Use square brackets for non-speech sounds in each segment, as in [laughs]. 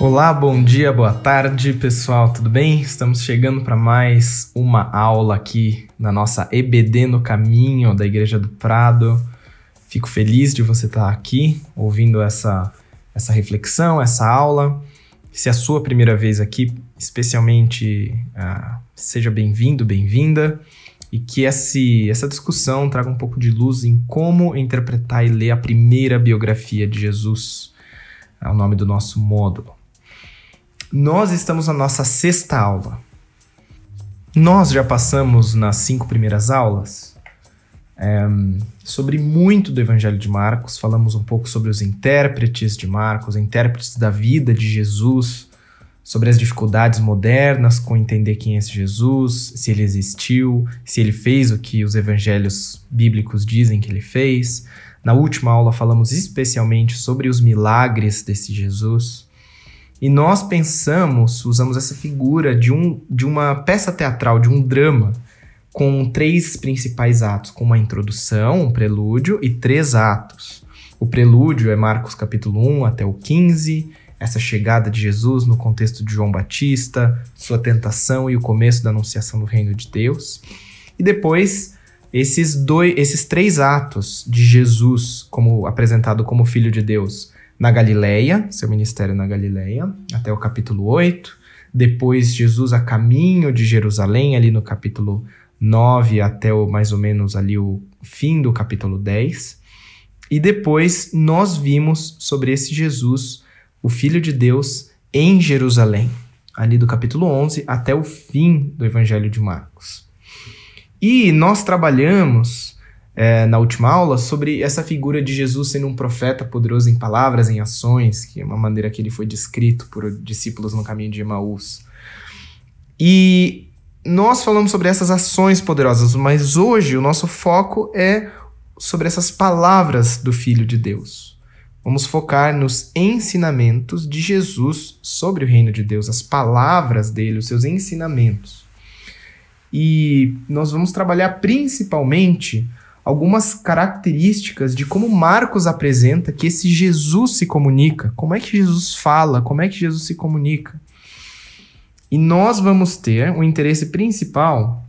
Olá, bom dia, boa tarde, pessoal, tudo bem? Estamos chegando para mais uma aula aqui na nossa EBD no caminho da Igreja do Prado. Fico feliz de você estar aqui ouvindo essa, essa reflexão, essa aula. Se é a sua primeira vez aqui, especialmente ah, seja bem-vindo, bem-vinda, e que esse, essa discussão traga um pouco de luz em como interpretar e ler a primeira biografia de Jesus. É o nome do nosso módulo. Nós estamos na nossa sexta aula. Nós já passamos nas cinco primeiras aulas é, sobre muito do Evangelho de Marcos, falamos um pouco sobre os intérpretes de Marcos, intérpretes da vida de Jesus, sobre as dificuldades modernas com entender quem é esse Jesus, se ele existiu, se ele fez o que os evangelhos bíblicos dizem que ele fez. Na última aula falamos especialmente sobre os milagres desse Jesus. E nós pensamos, usamos essa figura de, um, de uma peça teatral, de um drama, com três principais atos, com uma introdução, um prelúdio e três atos. O prelúdio é Marcos capítulo 1 até o 15, essa chegada de Jesus no contexto de João Batista, sua tentação e o começo da anunciação do reino de Deus. E depois esses dois, esses três atos de Jesus como apresentado como filho de Deus na Galileia, seu ministério na Galileia, até o capítulo 8. Depois, Jesus a caminho de Jerusalém, ali no capítulo 9 até o, mais ou menos ali o fim do capítulo 10. E depois nós vimos sobre esse Jesus, o Filho de Deus, em Jerusalém, ali do capítulo 11 até o fim do Evangelho de Marcos. E nós trabalhamos é, na última aula sobre essa figura de Jesus sendo um profeta poderoso em palavras, em ações, que é uma maneira que ele foi descrito por discípulos no caminho de Emaús. E nós falamos sobre essas ações poderosas, mas hoje o nosso foco é sobre essas palavras do Filho de Deus. Vamos focar nos ensinamentos de Jesus sobre o reino de Deus, as palavras dele, os seus ensinamentos. E nós vamos trabalhar principalmente algumas características de como Marcos apresenta que esse Jesus se comunica. Como é que Jesus fala? Como é que Jesus se comunica? E nós vamos ter o um interesse principal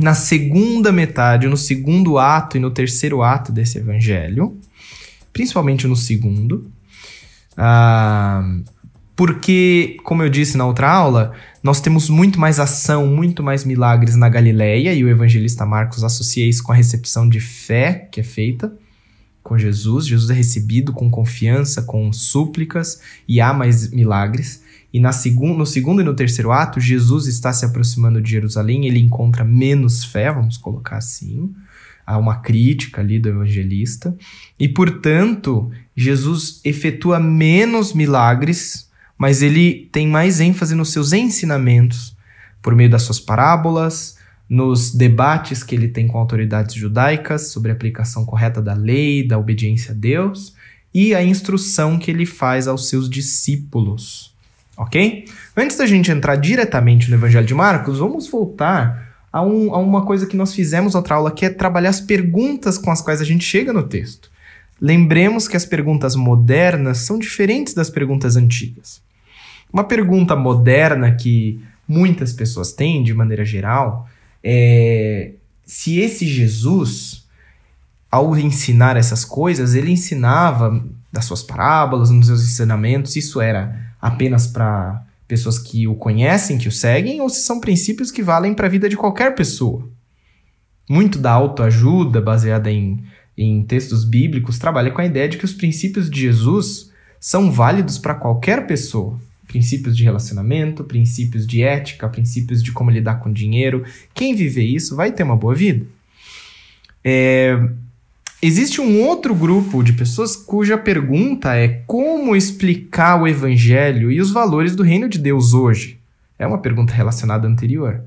na segunda metade, no segundo ato e no terceiro ato desse evangelho, principalmente no segundo. Ah, porque, como eu disse na outra aula, nós temos muito mais ação, muito mais milagres na Galileia, e o evangelista Marcos associa isso com a recepção de fé que é feita com Jesus. Jesus é recebido com confiança, com súplicas, e há mais milagres. E na segun, no segundo e no terceiro ato, Jesus está se aproximando de Jerusalém, ele encontra menos fé, vamos colocar assim. Há uma crítica ali do evangelista. E, portanto, Jesus efetua menos milagres mas ele tem mais ênfase nos seus ensinamentos, por meio das suas parábolas, nos debates que ele tem com autoridades judaicas sobre a aplicação correta da lei, da obediência a Deus e a instrução que ele faz aos seus discípulos. Ok? Antes da gente entrar diretamente no Evangelho de Marcos, vamos voltar a, um, a uma coisa que nós fizemos outra aula, que é trabalhar as perguntas com as quais a gente chega no texto. Lembremos que as perguntas modernas são diferentes das perguntas antigas. Uma pergunta moderna que muitas pessoas têm, de maneira geral, é se esse Jesus, ao ensinar essas coisas, ele ensinava das suas parábolas, nos seus ensinamentos, isso era apenas para pessoas que o conhecem, que o seguem, ou se são princípios que valem para a vida de qualquer pessoa. Muito da autoajuda, baseada em, em textos bíblicos, trabalha com a ideia de que os princípios de Jesus são válidos para qualquer pessoa princípios de relacionamento, princípios de ética, princípios de como lidar com dinheiro. Quem viver isso vai ter uma boa vida. É, existe um outro grupo de pessoas cuja pergunta é como explicar o evangelho e os valores do reino de Deus hoje. É uma pergunta relacionada à anterior.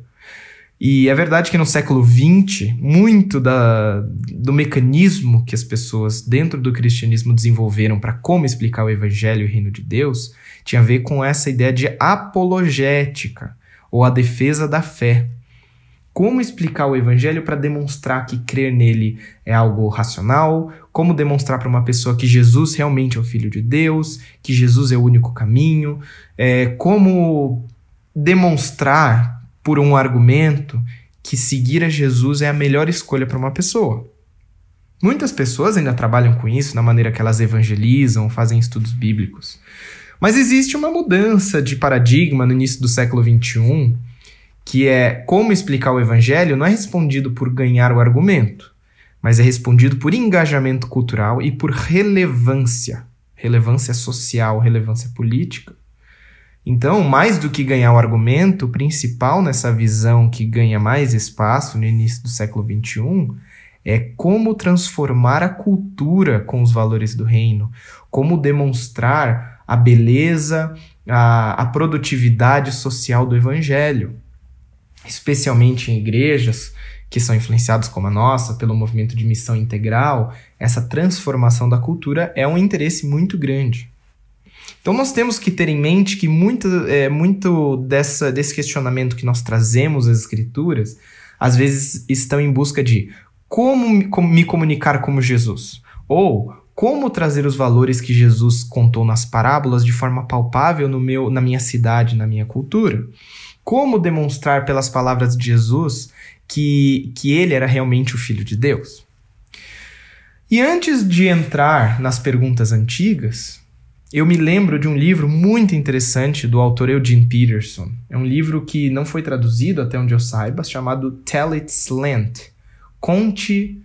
E é verdade que no século XX, muito da, do mecanismo que as pessoas dentro do cristianismo desenvolveram para como explicar o evangelho e o reino de Deus tinha a ver com essa ideia de apologética, ou a defesa da fé. como explicar o evangelho para demonstrar que crer nele é algo racional, como demonstrar para uma pessoa que Jesus realmente é o Filho de Deus, que Jesus é o único caminho, é, como demonstrar por um argumento que seguir a Jesus é a melhor escolha para uma pessoa. Muitas pessoas ainda trabalham com isso na maneira que elas evangelizam, fazem estudos bíblicos. Mas existe uma mudança de paradigma no início do século XXI, que é como explicar o evangelho não é respondido por ganhar o argumento, mas é respondido por engajamento cultural e por relevância, relevância social, relevância política. Então, mais do que ganhar o argumento, principal nessa visão que ganha mais espaço no início do século XXI é como transformar a cultura com os valores do reino, como demonstrar a beleza, a, a produtividade social do evangelho, especialmente em igrejas que são influenciadas como a nossa pelo movimento de missão integral, essa transformação da cultura é um interesse muito grande. Então nós temos que ter em mente que muito, é, muito dessa, desse questionamento que nós trazemos às escrituras, às vezes estão em busca de como, me comunicar como Jesus, ou como trazer os valores que Jesus contou nas parábolas de forma palpável no meu, na minha cidade, na minha cultura. Como demonstrar pelas palavras de Jesus que, que ele era realmente o Filho de Deus? E antes de entrar nas perguntas antigas, eu me lembro de um livro muito interessante do autor Eugene Peterson. É um livro que não foi traduzido, até onde eu saiba, chamado Tell It Slant. Conte,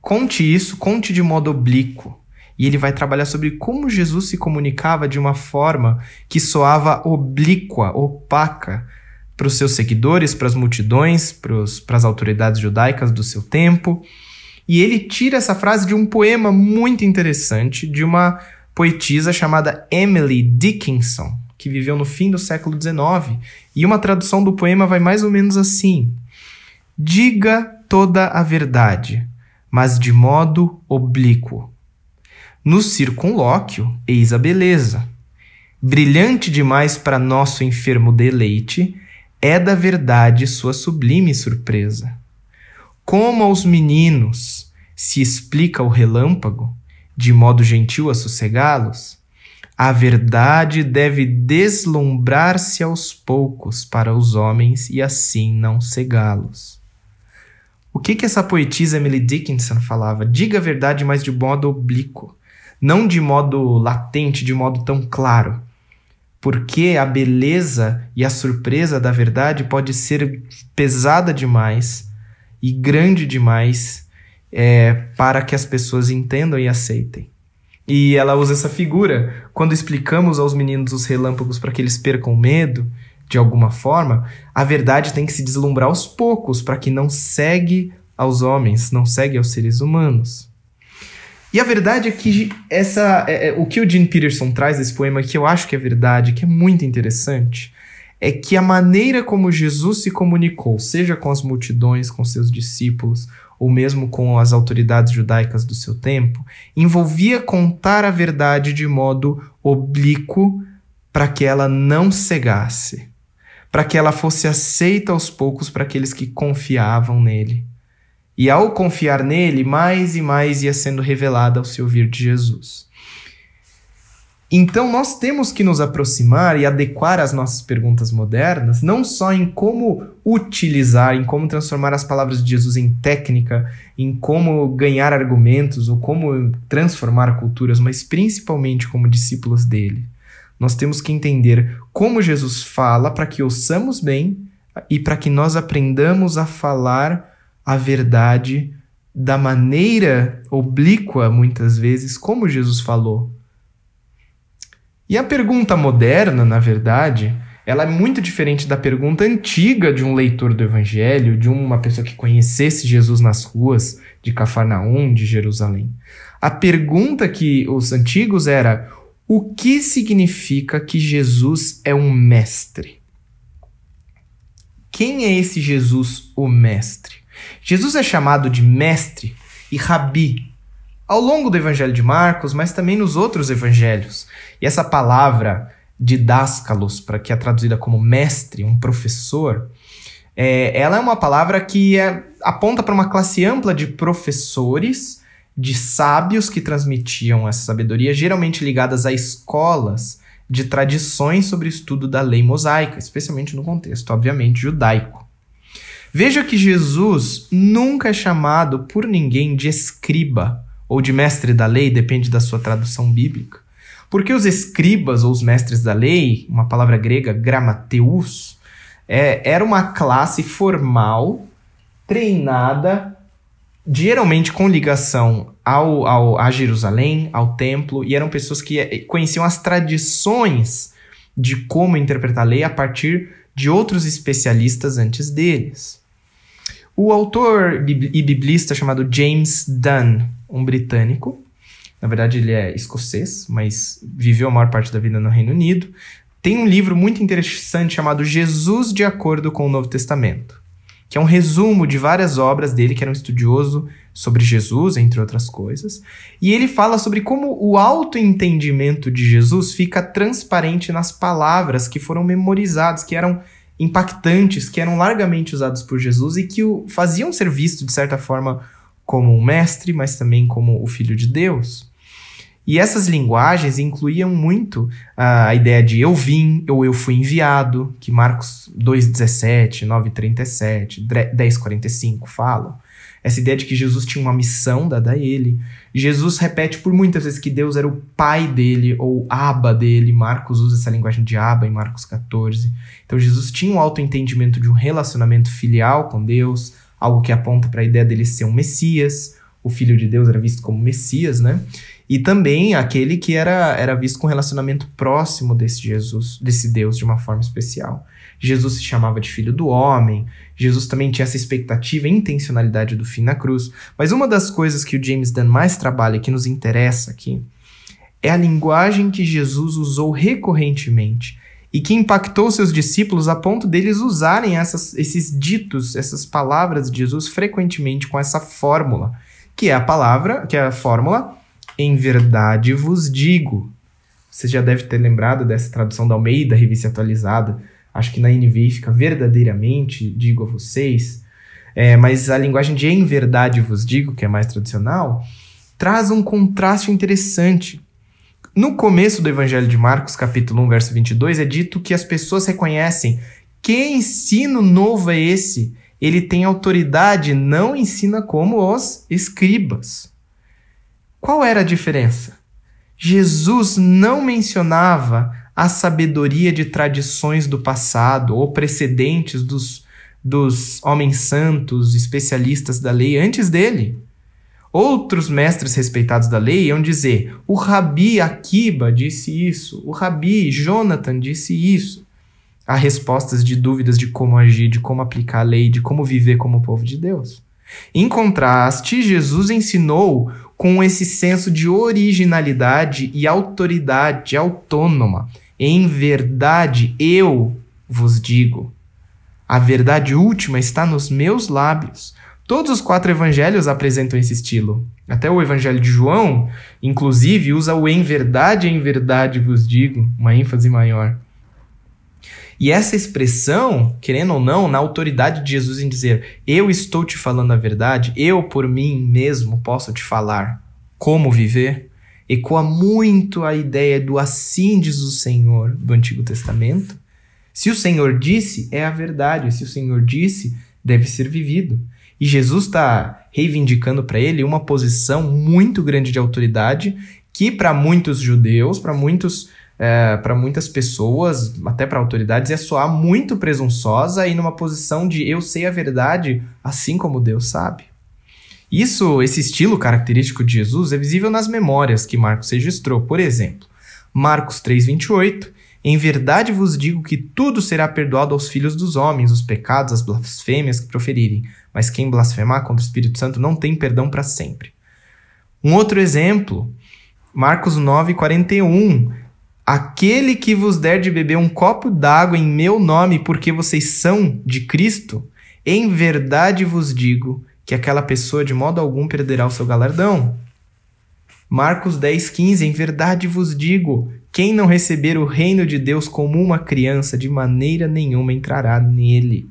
conte isso, conte de modo oblíquo. E ele vai trabalhar sobre como Jesus se comunicava de uma forma que soava oblíqua, opaca, para os seus seguidores, para as multidões, para as autoridades judaicas do seu tempo. E ele tira essa frase de um poema muito interessante de uma poetisa chamada Emily Dickinson, que viveu no fim do século XIX, e uma tradução do poema vai mais ou menos assim: Diga toda a verdade, mas de modo oblíquo. No circunlóquio, eis a beleza. Brilhante demais para nosso enfermo deleite, é da verdade sua sublime surpresa. Como aos meninos se explica o relâmpago, de modo gentil a sossegá-los, a verdade deve deslumbrar-se aos poucos para os homens e assim não cegá-los. O que que essa poetisa Emily Dickinson falava? Diga a verdade, mas de modo oblíquo, não de modo latente, de modo tão claro. Porque a beleza e a surpresa da verdade pode ser pesada demais e grande demais é, para que as pessoas entendam e aceitem. E ela usa essa figura quando explicamos aos meninos os relâmpagos para que eles percam medo, de alguma forma, a verdade tem que se deslumbrar aos poucos para que não segue aos homens, não segue aos seres humanos. E a verdade é que essa, é, é, o que o Gene Peterson traz nesse poema, que eu acho que é verdade, que é muito interessante, é que a maneira como Jesus se comunicou, seja com as multidões, com seus discípulos, ou mesmo com as autoridades judaicas do seu tempo, envolvia contar a verdade de modo oblíquo para que ela não cegasse, para que ela fosse aceita aos poucos para aqueles que confiavam nele. E ao confiar nele, mais e mais ia sendo revelada ao se ouvir de Jesus. Então, nós temos que nos aproximar e adequar as nossas perguntas modernas, não só em como utilizar, em como transformar as palavras de Jesus em técnica, em como ganhar argumentos ou como transformar culturas, mas principalmente como discípulos dele. Nós temos que entender como Jesus fala para que ouçamos bem e para que nós aprendamos a falar a verdade da maneira oblíqua, muitas vezes, como Jesus falou e a pergunta moderna, na verdade, ela é muito diferente da pergunta antiga de um leitor do Evangelho, de uma pessoa que conhecesse Jesus nas ruas de Cafarnaum, de Jerusalém. A pergunta que os antigos era: o que significa que Jesus é um mestre? Quem é esse Jesus, o mestre? Jesus é chamado de mestre e rabi ao longo do Evangelho de Marcos, mas também nos outros evangelhos. E essa palavra didáscalos, para que é traduzida como mestre, um professor, É, ela é uma palavra que é, aponta para uma classe ampla de professores, de sábios que transmitiam essa sabedoria, geralmente ligadas a escolas de tradições sobre o estudo da lei mosaica, especialmente no contexto, obviamente, judaico. Veja que Jesus nunca é chamado por ninguém de escriba ou de mestre da lei, depende da sua tradução bíblica. Porque os escribas ou os mestres da lei, uma palavra grega, gramateus, é, era uma classe formal, treinada, geralmente com ligação ao, ao, a Jerusalém, ao templo, e eram pessoas que eh, conheciam as tradições de como interpretar a lei a partir de outros especialistas antes deles. O autor e biblista chamado James Dunn, um britânico, na verdade ele é escocês, mas viveu a maior parte da vida no Reino Unido, tem um livro muito interessante chamado Jesus de Acordo com o Novo Testamento, que é um resumo de várias obras dele, que era um estudioso sobre Jesus, entre outras coisas. E ele fala sobre como o autoentendimento de Jesus fica transparente nas palavras que foram memorizadas, que eram impactantes, que eram largamente usados por Jesus e que o faziam ser visto, de certa forma, como um mestre, mas também como o filho de Deus. E essas linguagens incluíam muito a ideia de eu vim ou eu fui enviado, que Marcos 2,17, 9,37, 10,45 falam. Essa ideia de que Jesus tinha uma missão dada a ele. Jesus repete por muitas vezes que Deus era o pai dele, ou aba dele. Marcos usa essa linguagem de aba em Marcos 14. Então Jesus tinha um autoentendimento de um relacionamento filial com Deus, algo que aponta para a ideia dele ser um Messias. O filho de Deus era visto como Messias, né? E também aquele que era, era visto com relacionamento próximo desse Jesus, desse Deus de uma forma especial. Jesus se chamava de filho do homem, Jesus também tinha essa expectativa e intencionalidade do fim na cruz. Mas uma das coisas que o James Dunn mais trabalha e que nos interessa aqui é a linguagem que Jesus usou recorrentemente e que impactou seus discípulos a ponto deles usarem essas, esses ditos, essas palavras de Jesus frequentemente com essa fórmula, que é a palavra, que é a fórmula em verdade vos digo. Você já deve ter lembrado dessa tradução da Almeida, revista atualizada. Acho que na NVI fica verdadeiramente, digo a vocês. É, mas a linguagem de em verdade vos digo, que é mais tradicional, traz um contraste interessante. No começo do Evangelho de Marcos, capítulo 1, verso 22, é dito que as pessoas reconhecem que ensino novo é esse? Ele tem autoridade, não ensina como os escribas. Qual era a diferença? Jesus não mencionava a sabedoria de tradições do passado ou precedentes dos, dos homens santos, especialistas da lei antes dele. Outros mestres respeitados da lei iam dizer: o Rabi Akiba disse isso, o Rabi Jonathan disse isso. Há respostas de dúvidas de como agir, de como aplicar a lei, de como viver como povo de Deus. Em contraste, Jesus ensinou com esse senso de originalidade e autoridade autônoma. Em verdade, eu vos digo. A verdade última está nos meus lábios. Todos os quatro evangelhos apresentam esse estilo. Até o evangelho de João, inclusive, usa o em verdade, em verdade vos digo, uma ênfase maior. E essa expressão, querendo ou não, na autoridade de Jesus em dizer: Eu estou te falando a verdade, eu por mim mesmo posso te falar como viver, ecoa muito a ideia do assim diz o Senhor do Antigo Testamento. Se o Senhor disse, é a verdade. Se o Senhor disse, deve ser vivido. E Jesus está reivindicando para ele uma posição muito grande de autoridade que, para muitos judeus, para muitos é, para muitas pessoas, até para autoridades, é soar muito presunçosa e numa posição de eu sei a verdade assim como Deus sabe. Isso, esse estilo característico de Jesus é visível nas memórias que Marcos registrou. Por exemplo, Marcos 3:28, em verdade vos digo que tudo será perdoado aos filhos dos homens, os pecados, as blasfêmias que proferirem, mas quem blasfemar contra o Espírito Santo não tem perdão para sempre. Um outro exemplo, Marcos 9:41, Aquele que vos der de beber um copo d'água em meu nome, porque vocês são de Cristo, em verdade vos digo que aquela pessoa de modo algum perderá o seu galardão. Marcos 10, 15: Em verdade vos digo: quem não receber o reino de Deus como uma criança, de maneira nenhuma entrará nele.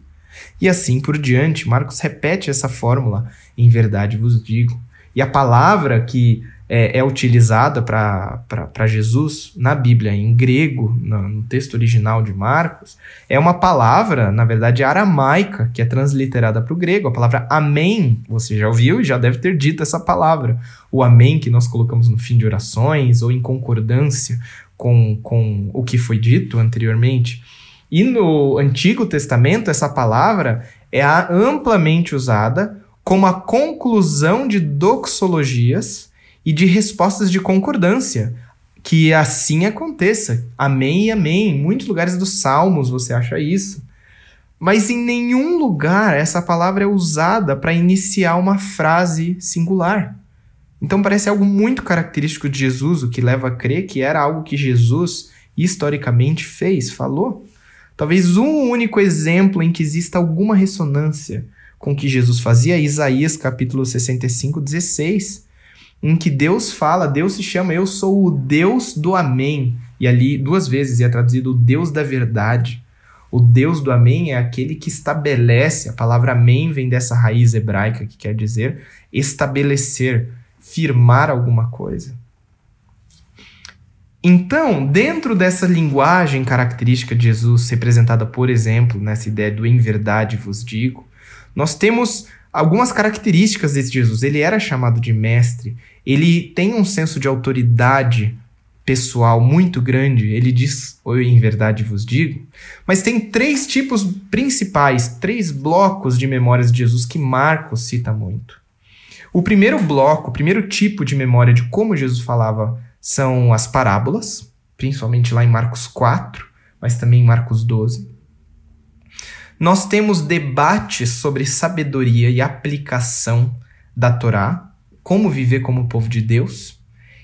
E assim por diante, Marcos repete essa fórmula, em verdade vos digo. E a palavra que é, é utilizada para Jesus na Bíblia, em grego, no, no, texto original de Marcos, é uma palavra, na verdade, aramaica, que é transliterada para o grego. A palavra amém, você já ouviu e já deve ter dito essa palavra. O amém que nós colocamos no fim de orações ou em concordância com, com o que foi dito anteriormente. E no Antigo Testamento, essa palavra é amplamente usada como a conclusão de doxologias e de respostas de concordância. Que assim aconteça. Amém e amém. Em muitos lugares dos Salmos você acha isso. Mas em nenhum lugar essa palavra é usada para iniciar uma frase singular. Então parece algo muito característico de Jesus, o que leva a crer que era algo que Jesus historicamente fez, falou. Talvez um único exemplo em que exista alguma ressonância com o que Jesus fazia é Isaías capítulo 65, 16, em que Deus fala, Deus se chama Eu sou o Deus do Amém. E ali duas vezes é traduzido o Deus da verdade. O Deus do Amém é aquele que estabelece, a palavra Amém vem dessa raiz hebraica que quer dizer estabelecer, firmar alguma coisa. Então, dentro dessa linguagem característica de Jesus, representada, por exemplo, nessa ideia do em verdade vos digo, nós temos algumas características desse Jesus. Ele era chamado de mestre, ele tem um senso de autoridade pessoal muito grande, ele diz, ou em verdade vos digo, mas tem três tipos principais, três blocos de memórias de Jesus que Marcos cita muito. O primeiro bloco, o primeiro tipo de memória de como Jesus falava são as parábolas, principalmente lá em Marcos 4, mas também em Marcos 12. Nós temos debates sobre sabedoria e aplicação da Torá, como viver como povo de Deus.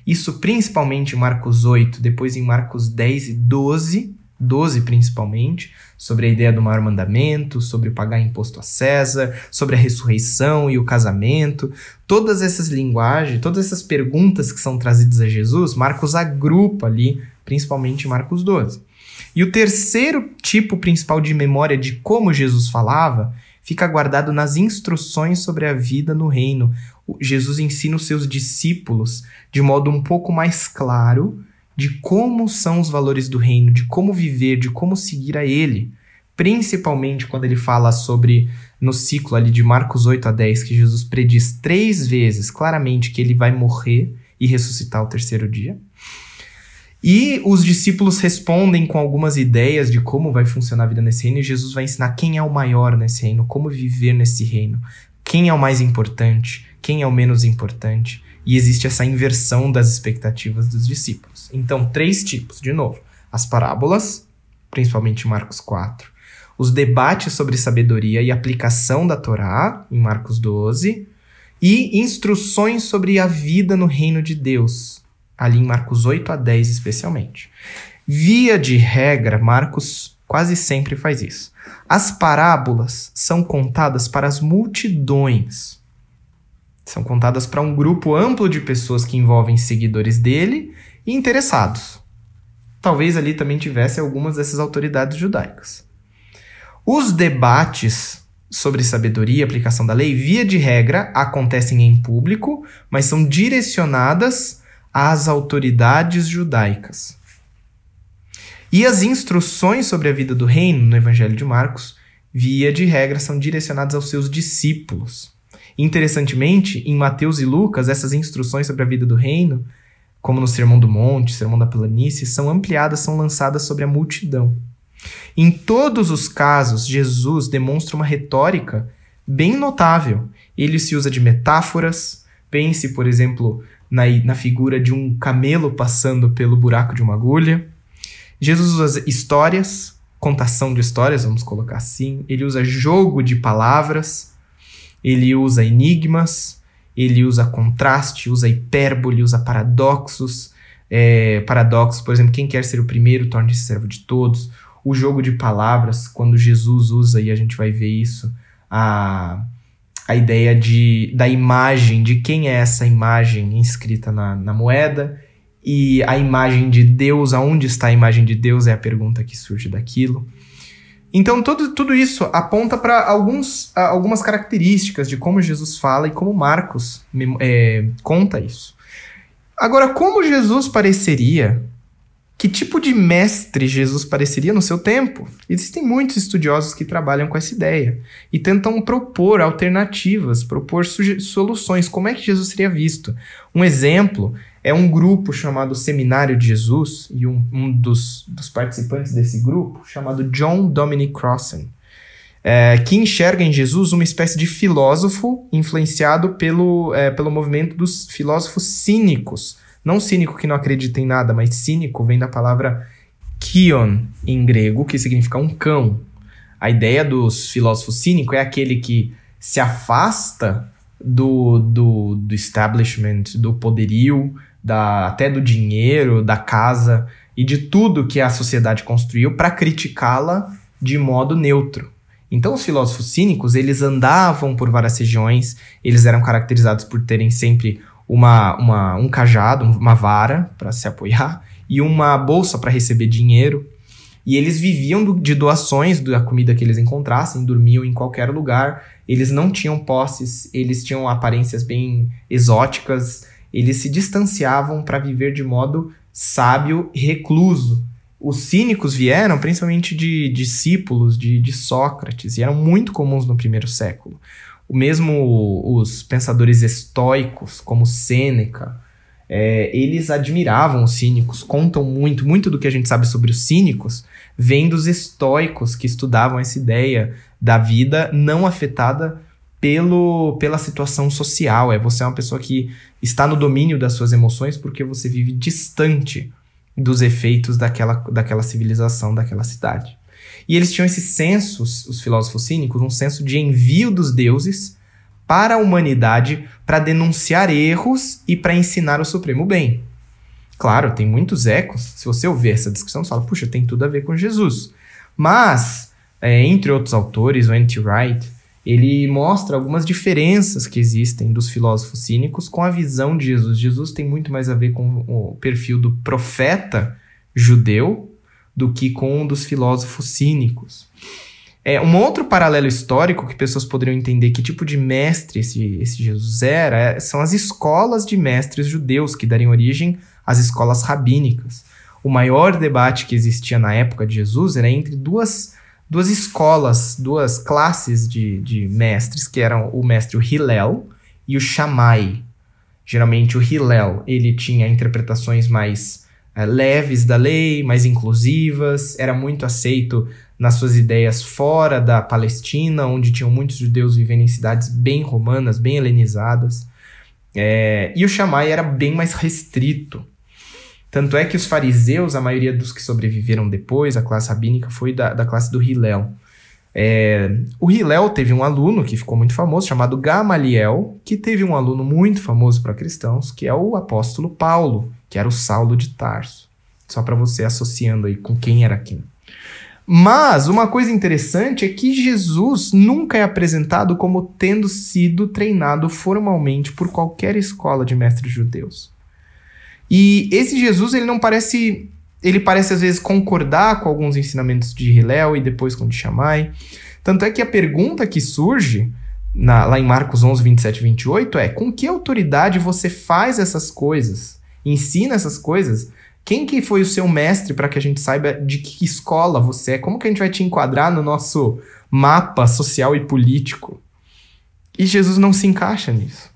Isso principalmente em Marcos 8, depois em Marcos 10 e 12, 12 principalmente, sobre a ideia do maior mandamento, sobre pagar imposto a César, sobre a ressurreição e o casamento. Todas essas linguagens, todas essas perguntas que são trazidas a Jesus, Marcos agrupa ali, principalmente Marcos 12. E o terceiro tipo principal de memória de como Jesus falava fica guardado nas instruções sobre a vida no reino. Jesus ensina os seus discípulos de modo um pouco mais claro de como são os valores do reino, de como viver, de como seguir a ele. Principalmente quando ele fala sobre, no ciclo ali de Marcos 8 a 10, que Jesus prediz três vezes claramente que ele vai morrer e ressuscitar ao terceiro dia. E os discípulos respondem com algumas ideias de como vai funcionar a vida nesse reino, e Jesus vai ensinar quem é o maior nesse reino, como viver nesse reino, quem é o mais importante, quem é o menos importante. E existe essa inversão das expectativas dos discípulos. Então, três tipos, de novo: as parábolas, principalmente Marcos 4, os debates sobre sabedoria e aplicação da Torá, em Marcos 12, e instruções sobre a vida no reino de Deus, ali em Marcos 8 a 10 especialmente. Via de regra, Marcos quase sempre faz isso. As parábolas são contadas para as multidões. São contadas para um grupo amplo de pessoas que envolvem seguidores dele e interessados. Talvez ali também tivesse algumas dessas autoridades judaicas. Os debates sobre sabedoria e aplicação da lei, via de regra, acontecem em público, mas são direcionadas às autoridades judaicas. E as instruções sobre a vida do reino no Evangelho de Marcos, via de regra, são direcionadas aos seus discípulos. Interessantemente, em Mateus e Lucas, essas instruções sobre a vida do reino, como no Sermão do Monte, Sermão da Planície, são ampliadas, são lançadas sobre a multidão. Em todos os casos, Jesus demonstra uma retórica bem notável. Ele se usa de metáforas. Pense, por exemplo, na, na figura de um camelo passando pelo buraco de uma agulha. Jesus usa histórias, contação de histórias, vamos colocar assim. Ele usa jogo de palavras, ele usa enigmas, ele usa contraste, usa hipérbole, usa paradoxos. É, paradoxos, por exemplo, quem quer ser o primeiro torne-se servo de todos. O jogo de palavras, quando Jesus usa, e a gente vai ver isso, a a ideia de, da imagem, de quem é essa imagem inscrita na, na moeda, e a imagem de Deus, aonde está a imagem de Deus, é a pergunta que surge daquilo. Então, tudo, tudo isso aponta para algumas características de como Jesus fala e como Marcos é, conta isso. Agora, como Jesus pareceria que tipo de mestre Jesus pareceria no seu tempo? Existem muitos estudiosos que trabalham com essa ideia e tentam propor alternativas, propor soluções. Como é que Jesus seria visto? Um exemplo é um grupo chamado Seminário de Jesus e um, um dos, dos, participantes desse grupo, chamado John Dominic Crossan, é, que enxerga em Jesus uma espécie de filósofo influenciado pelo, é, pelo movimento dos filósofos cínicos não cínico que não acredita em nada, mas cínico vem da palavra kion em grego, que significa um cão. A ideia dos filósofos cínicos é aquele que se afasta do, do, do establishment, do poderio, da, até do dinheiro, da casa e de tudo que a sociedade construiu para criticá-la de modo neutro. Então, os filósofos cínicos, eles andavam por várias regiões, eles eram caracterizados por terem sempre uma, uma, um cajado, uma vara para se apoiar e uma bolsa para receber dinheiro. E eles viviam de doações da comida que eles encontrassem, dormiam em qualquer lugar. Eles não tinham posses, eles tinham aparências bem exóticas. Eles se distanciavam para viver de modo sábio e recluso. Os cínicos vieram principalmente de discípulos de, de Sócrates e eram muito comuns no primeiro século. O mesmo os pensadores estoicos, como Sêneca, é, eles admiravam os cínicos, contam muito, muito do que a gente sabe sobre os cínicos, vem dos estoicos que estudavam essa ideia da vida não afetada pelo, pela situação social. É você é uma pessoa que está no domínio das suas emoções porque você vive distante dos efeitos daquela, daquela civilização, daquela cidade. E eles tinham esse senso, os filósofos cínicos, um senso de envio dos deuses para a humanidade para denunciar erros e para ensinar o supremo bem. Claro, tem muitos ecos. Se você ouvir essa descrição, você fala, puxa, tem tudo a ver com Jesus. Mas, é, entre outros autores, o N.T. Wright, ele mostra algumas diferenças que existem dos filósofos cínicos com a visão de Jesus. Jesus tem muito mais a ver com o perfil do profeta judeu do que com um dos filósofos cínicos. É, um outro paralelo histórico que pessoas poderiam entender que tipo de mestre esse, esse Jesus era é, são as escolas de mestres judeus que dariam origem às escolas rabínicas. O maior debate que existia na época de Jesus era entre duas, duas escolas, duas classes de, de mestres, que eram o mestre Hillel e o Shammai. Geralmente o Hillel ele tinha interpretações mais é, leves da lei, mais inclusivas, era muito aceito nas suas ideias fora da Palestina, onde tinham muitos judeus vivendo em cidades bem romanas, bem helenizadas. É, e o Shammai era bem mais restrito. Tanto é que os fariseus, a maioria dos que sobreviveram depois, a classe rabínica, foi da, da classe do Hillel. É, o Hillel teve um aluno que ficou muito famoso, chamado Gamaliel, que teve um aluno muito famoso para cristãos, que é o apóstolo Paulo, que era o Saulo de Tarso. Só para você associando aí com quem era quem. Mas uma coisa interessante é que Jesus nunca é apresentado como tendo sido treinado formalmente por qualquer escola de mestres judeus. E esse Jesus, ele não parece. Ele parece às vezes concordar com alguns ensinamentos de Hillel e depois com de Shammai. Tanto é que a pergunta que surge na, lá em Marcos 11, 27 e 28 é: com que autoridade você faz essas coisas? ensina essas coisas, quem que foi o seu mestre para que a gente saiba de que escola você é? Como que a gente vai te enquadrar no nosso mapa social e político? E Jesus não se encaixa nisso.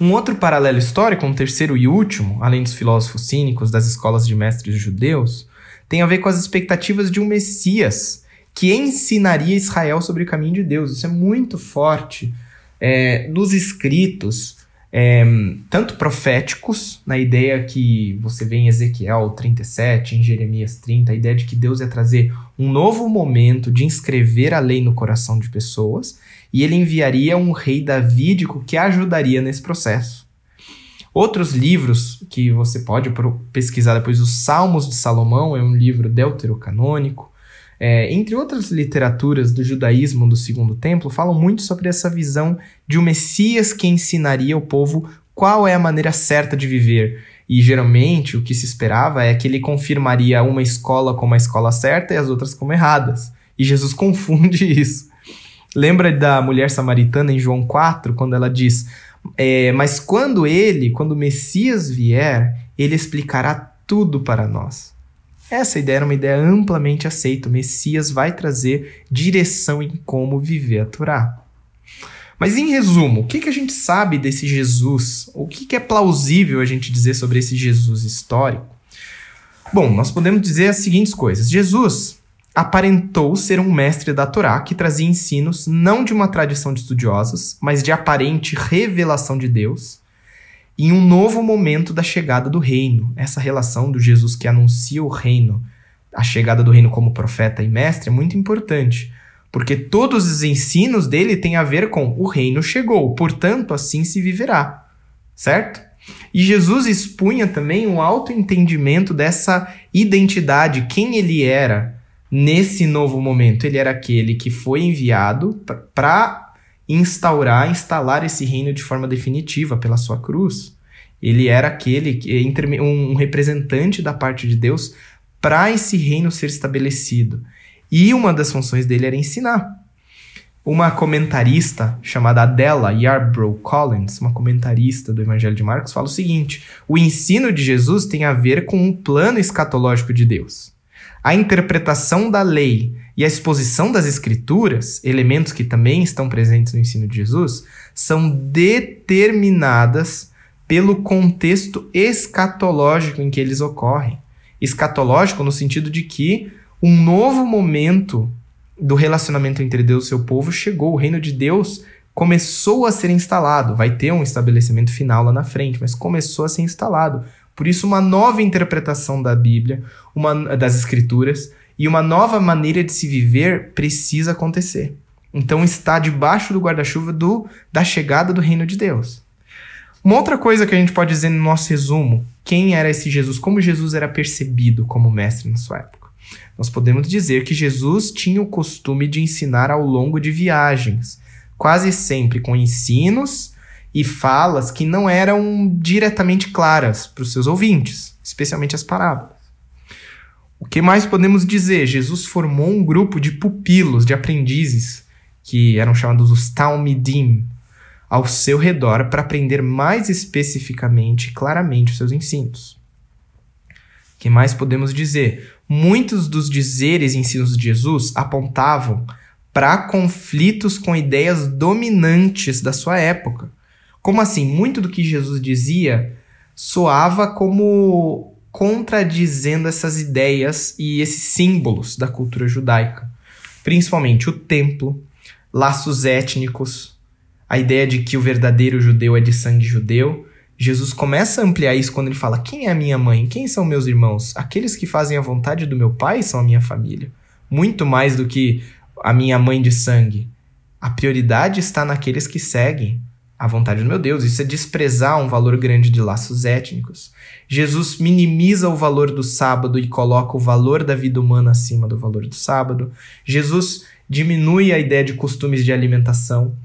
Um outro paralelo histórico, um terceiro e último, além dos filósofos cínicos das escolas de mestres judeus, tem a ver com as expectativas de um Messias que ensinaria Israel sobre o caminho de Deus. Isso é muito forte é, nos escritos é, tanto proféticos, na ideia que você vê em Ezequiel 37, em Jeremias 30, a ideia de que Deus ia trazer um novo momento de inscrever a lei no coração de pessoas, e ele enviaria um rei davídico que ajudaria nesse processo. Outros livros que você pode pesquisar depois, os Salmos de Salomão é um livro deuterocanônico, é, entre outras literaturas do judaísmo do Segundo Templo, falam muito sobre essa visão de um Messias que ensinaria o povo qual é a maneira certa de viver. E geralmente o que se esperava é que ele confirmaria uma escola como a escola certa e as outras como erradas. E Jesus [laughs] confunde isso. Lembra da mulher samaritana em João 4, quando ela diz: é, Mas quando ele, quando o Messias vier, ele explicará tudo para nós. Essa ideia era uma ideia amplamente aceita. O Messias vai trazer direção em como viver a Torá. Mas em resumo, o que, que a gente sabe desse Jesus? O que, que é plausível a gente dizer sobre esse Jesus histórico? Bom, nós podemos dizer as seguintes coisas. Jesus aparentou ser um mestre da Torá que trazia ensinos não de uma tradição de estudiosos, mas de aparente revelação de Deus, em um novo momento da chegada do reino. Essa relação do Jesus que anuncia o reino, a chegada do reino como profeta e mestre, é muito importante, porque todos os ensinos dele têm a ver com o reino chegou, portanto, assim se viverá. Certo? E Jesus expunha também um alto entendimento dessa identidade, quem ele era nesse novo momento. Ele era aquele que foi enviado para instaurar, instalar esse reino de forma definitiva pela sua cruz. Ele era aquele um representante da parte de Deus para esse reino ser estabelecido. E uma das funções dele era ensinar. Uma comentarista chamada Adela Yarbrough Collins, uma comentarista do Evangelho de Marcos, fala o seguinte: o ensino de Jesus tem a ver com um plano escatológico de Deus. A interpretação da lei e a exposição das escrituras, elementos que também estão presentes no ensino de Jesus, são determinadas pelo contexto escatológico em que eles ocorrem. Escatológico no sentido de que um novo momento do relacionamento entre Deus e seu povo chegou. O reino de Deus começou a ser instalado. Vai ter um estabelecimento final lá na frente, mas começou a ser instalado. Por isso, uma nova interpretação da Bíblia, uma das Escrituras e uma nova maneira de se viver precisa acontecer. Então, está debaixo do guarda-chuva da chegada do reino de Deus. Uma outra coisa que a gente pode dizer no nosso resumo: quem era esse Jesus? Como Jesus era percebido como mestre na sua época? nós podemos dizer que Jesus tinha o costume de ensinar ao longo de viagens, quase sempre com ensinos e falas que não eram diretamente claras para os seus ouvintes, especialmente as parábolas. O que mais podemos dizer? Jesus formou um grupo de pupilos, de aprendizes, que eram chamados os Talmidim, ao seu redor para aprender mais especificamente e claramente os seus ensinos. O que mais podemos dizer? Muitos dos dizeres e ensinos de Jesus apontavam para conflitos com ideias dominantes da sua época. Como assim? Muito do que Jesus dizia soava como contradizendo essas ideias e esses símbolos da cultura judaica, principalmente o templo, laços étnicos, a ideia de que o verdadeiro judeu é de sangue judeu Jesus começa a ampliar isso quando ele fala: Quem é a minha mãe? Quem são meus irmãos? Aqueles que fazem a vontade do meu pai são a minha família. Muito mais do que a minha mãe de sangue. A prioridade está naqueles que seguem a vontade do meu Deus. Isso é desprezar um valor grande de laços étnicos. Jesus minimiza o valor do sábado e coloca o valor da vida humana acima do valor do sábado. Jesus diminui a ideia de costumes de alimentação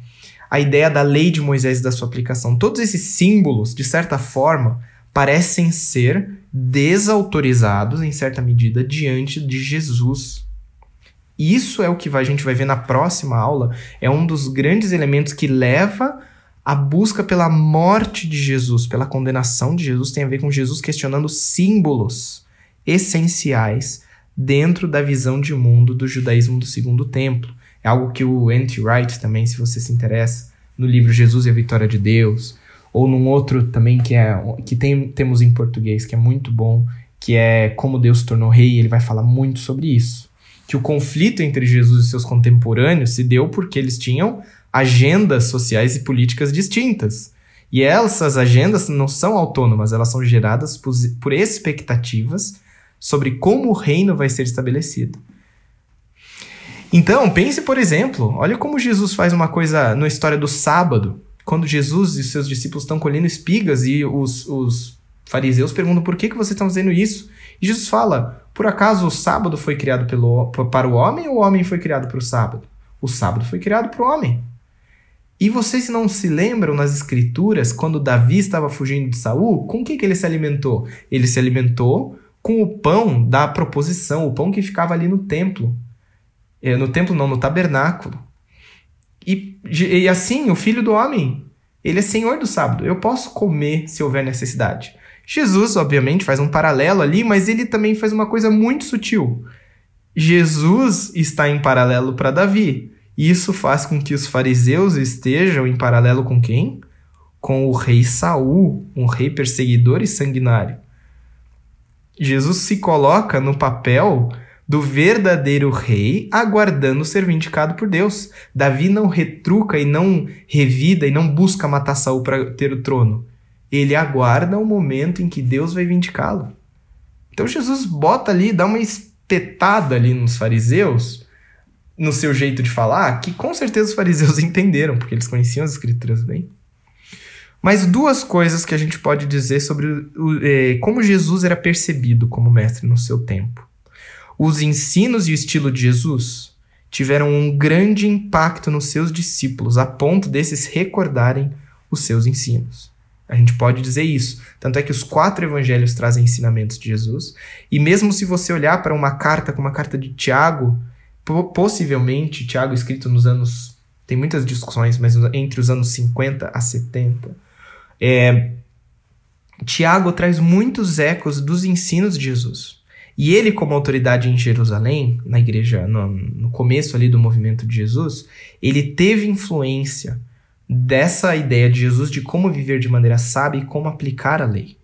a ideia da lei de Moisés e da sua aplicação. Todos esses símbolos, de certa forma, parecem ser desautorizados, em certa medida, diante de Jesus. Isso é o que a gente vai ver na próxima aula. É um dos grandes elementos que leva a busca pela morte de Jesus, pela condenação de Jesus, tem a ver com Jesus questionando símbolos essenciais dentro da visão de mundo do judaísmo do segundo templo. É algo que o Anti Wright também, se você se interessa, no livro Jesus e a Vitória de Deus, ou num outro também que é que tem, temos em português, que é muito bom, que é Como Deus tornou rei, ele vai falar muito sobre isso. Que o conflito entre Jesus e seus contemporâneos se deu porque eles tinham agendas sociais e políticas distintas. E essas agendas não são autônomas, elas são geradas por, por expectativas sobre como o reino vai ser estabelecido. Então, pense, por exemplo, olha como Jesus faz uma coisa na história do sábado, quando Jesus e seus discípulos estão colhendo espigas e os, os fariseus perguntam por que, que vocês estão fazendo isso? E Jesus fala: por acaso o sábado foi criado pelo, para o homem ou o homem foi criado para o sábado? O sábado foi criado para o homem. E vocês não se lembram nas escrituras, quando Davi estava fugindo de Saul, com o que, que ele se alimentou? Ele se alimentou com o pão da proposição, o pão que ficava ali no templo. É, no templo não, no tabernáculo. E, e assim, o filho do homem, ele é senhor do sábado. Eu posso comer se houver necessidade. Jesus, obviamente, faz um paralelo ali, mas ele também faz uma coisa muito sutil. Jesus está em paralelo para Davi. Isso faz com que os fariseus estejam em paralelo com quem? Com o rei Saul, um rei perseguidor e sanguinário. Jesus se coloca no papel do verdadeiro rei aguardando ser vindicado por Deus. Davi não retruca e não revida e não busca matar Saul para ter o trono. Ele aguarda o momento em que Deus vai vindicá-lo. Então Jesus bota ali, dá uma espetada ali nos fariseus, no seu jeito de falar, que com certeza os fariseus [laughs] entenderam, porque eles conheciam as escrituras bem. Mas duas coisas que a gente pode dizer sobre o, eh, como Jesus era percebido como mestre no seu tempo. Os ensinos e o estilo de Jesus tiveram um grande impacto nos seus discípulos, a ponto desses recordarem os seus ensinos. A gente pode dizer isso. Tanto é que os quatro evangelhos trazem ensinamentos de Jesus. E mesmo se você olhar para uma carta como a carta de Tiago, possivelmente, Tiago escrito nos anos. Tem muitas discussões, mas entre os anos 50 a 70. É, Tiago traz muitos ecos dos ensinos de Jesus. E ele, como autoridade em Jerusalém, na igreja, no, no começo ali do movimento de Jesus, ele teve influência dessa ideia de Jesus de como viver de maneira sábia e como aplicar a lei.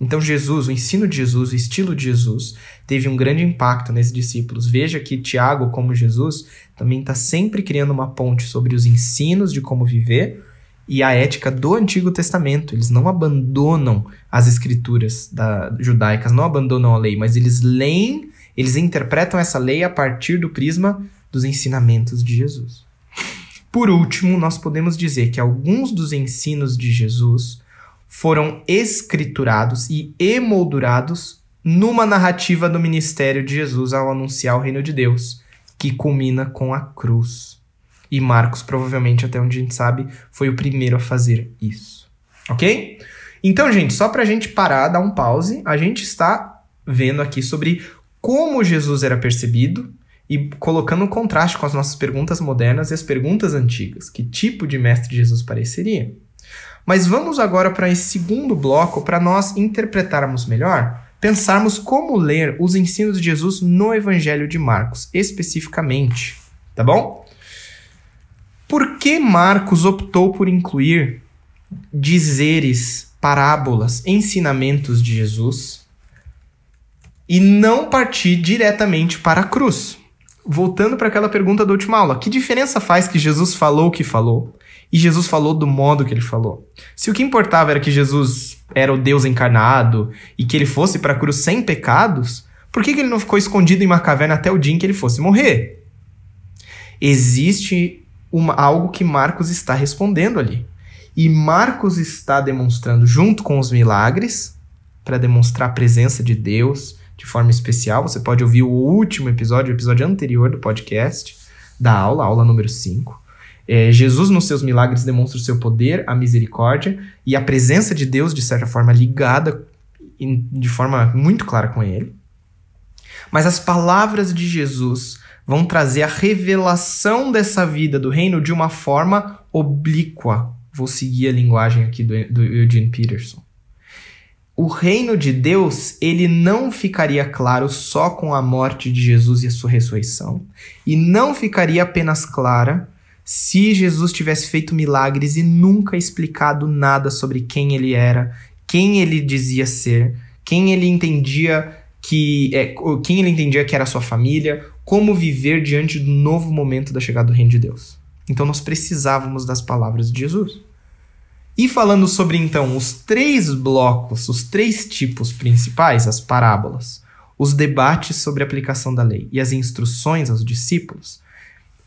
Então, Jesus, o ensino de Jesus, o estilo de Jesus, teve um grande impacto nesses discípulos. Veja que Tiago, como Jesus, também está sempre criando uma ponte sobre os ensinos de como viver e a ética do Antigo Testamento. Eles não abandonam as escrituras da, judaicas, não abandonam a lei, mas eles leem, eles interpretam essa lei a partir do prisma dos ensinamentos de Jesus. Por último, nós podemos dizer que alguns dos ensinos de Jesus foram escriturados e emoldurados numa narrativa do ministério de Jesus ao anunciar o reino de Deus, que culmina com a cruz. E Marcos, provavelmente, até onde a gente sabe, foi o primeiro a fazer isso. Ok? Então, gente, só para a gente parar, dar um pause, a gente está vendo aqui sobre como Jesus era percebido e colocando um contraste com as nossas perguntas modernas e as perguntas antigas. Que tipo de mestre Jesus pareceria? Mas vamos agora para esse segundo bloco para nós interpretarmos melhor, pensarmos como ler os ensinos de Jesus no Evangelho de Marcos, especificamente. Tá bom? Por que Marcos optou por incluir dizeres, parábolas, ensinamentos de Jesus e não partir diretamente para a cruz? Voltando para aquela pergunta da última aula, que diferença faz que Jesus falou o que falou e Jesus falou do modo que ele falou? Se o que importava era que Jesus era o Deus encarnado e que ele fosse para a cruz sem pecados, por que, que ele não ficou escondido em uma caverna até o dia em que ele fosse morrer? Existe uma, algo que Marcos está respondendo ali. E Marcos está demonstrando, junto com os milagres, para demonstrar a presença de Deus de forma especial. Você pode ouvir o último episódio, o episódio anterior do podcast, da aula, aula número 5. É, Jesus, nos seus milagres, demonstra o seu poder, a misericórdia e a presença de Deus, de certa forma, ligada em, de forma muito clara com ele. Mas as palavras de Jesus vão trazer a revelação dessa vida do reino de uma forma oblíqua. Vou seguir a linguagem aqui do, do Eugene Peterson. O reino de Deus, ele não ficaria claro só com a morte de Jesus e a sua ressurreição, e não ficaria apenas clara se Jesus tivesse feito milagres e nunca explicado nada sobre quem ele era, quem ele dizia ser, quem ele entendia que é, quem ele entendia que era sua família, como viver diante do novo momento da chegada do reino de Deus. Então nós precisávamos das palavras de Jesus. E falando sobre então os três blocos, os três tipos principais, as parábolas, os debates sobre a aplicação da lei e as instruções aos discípulos,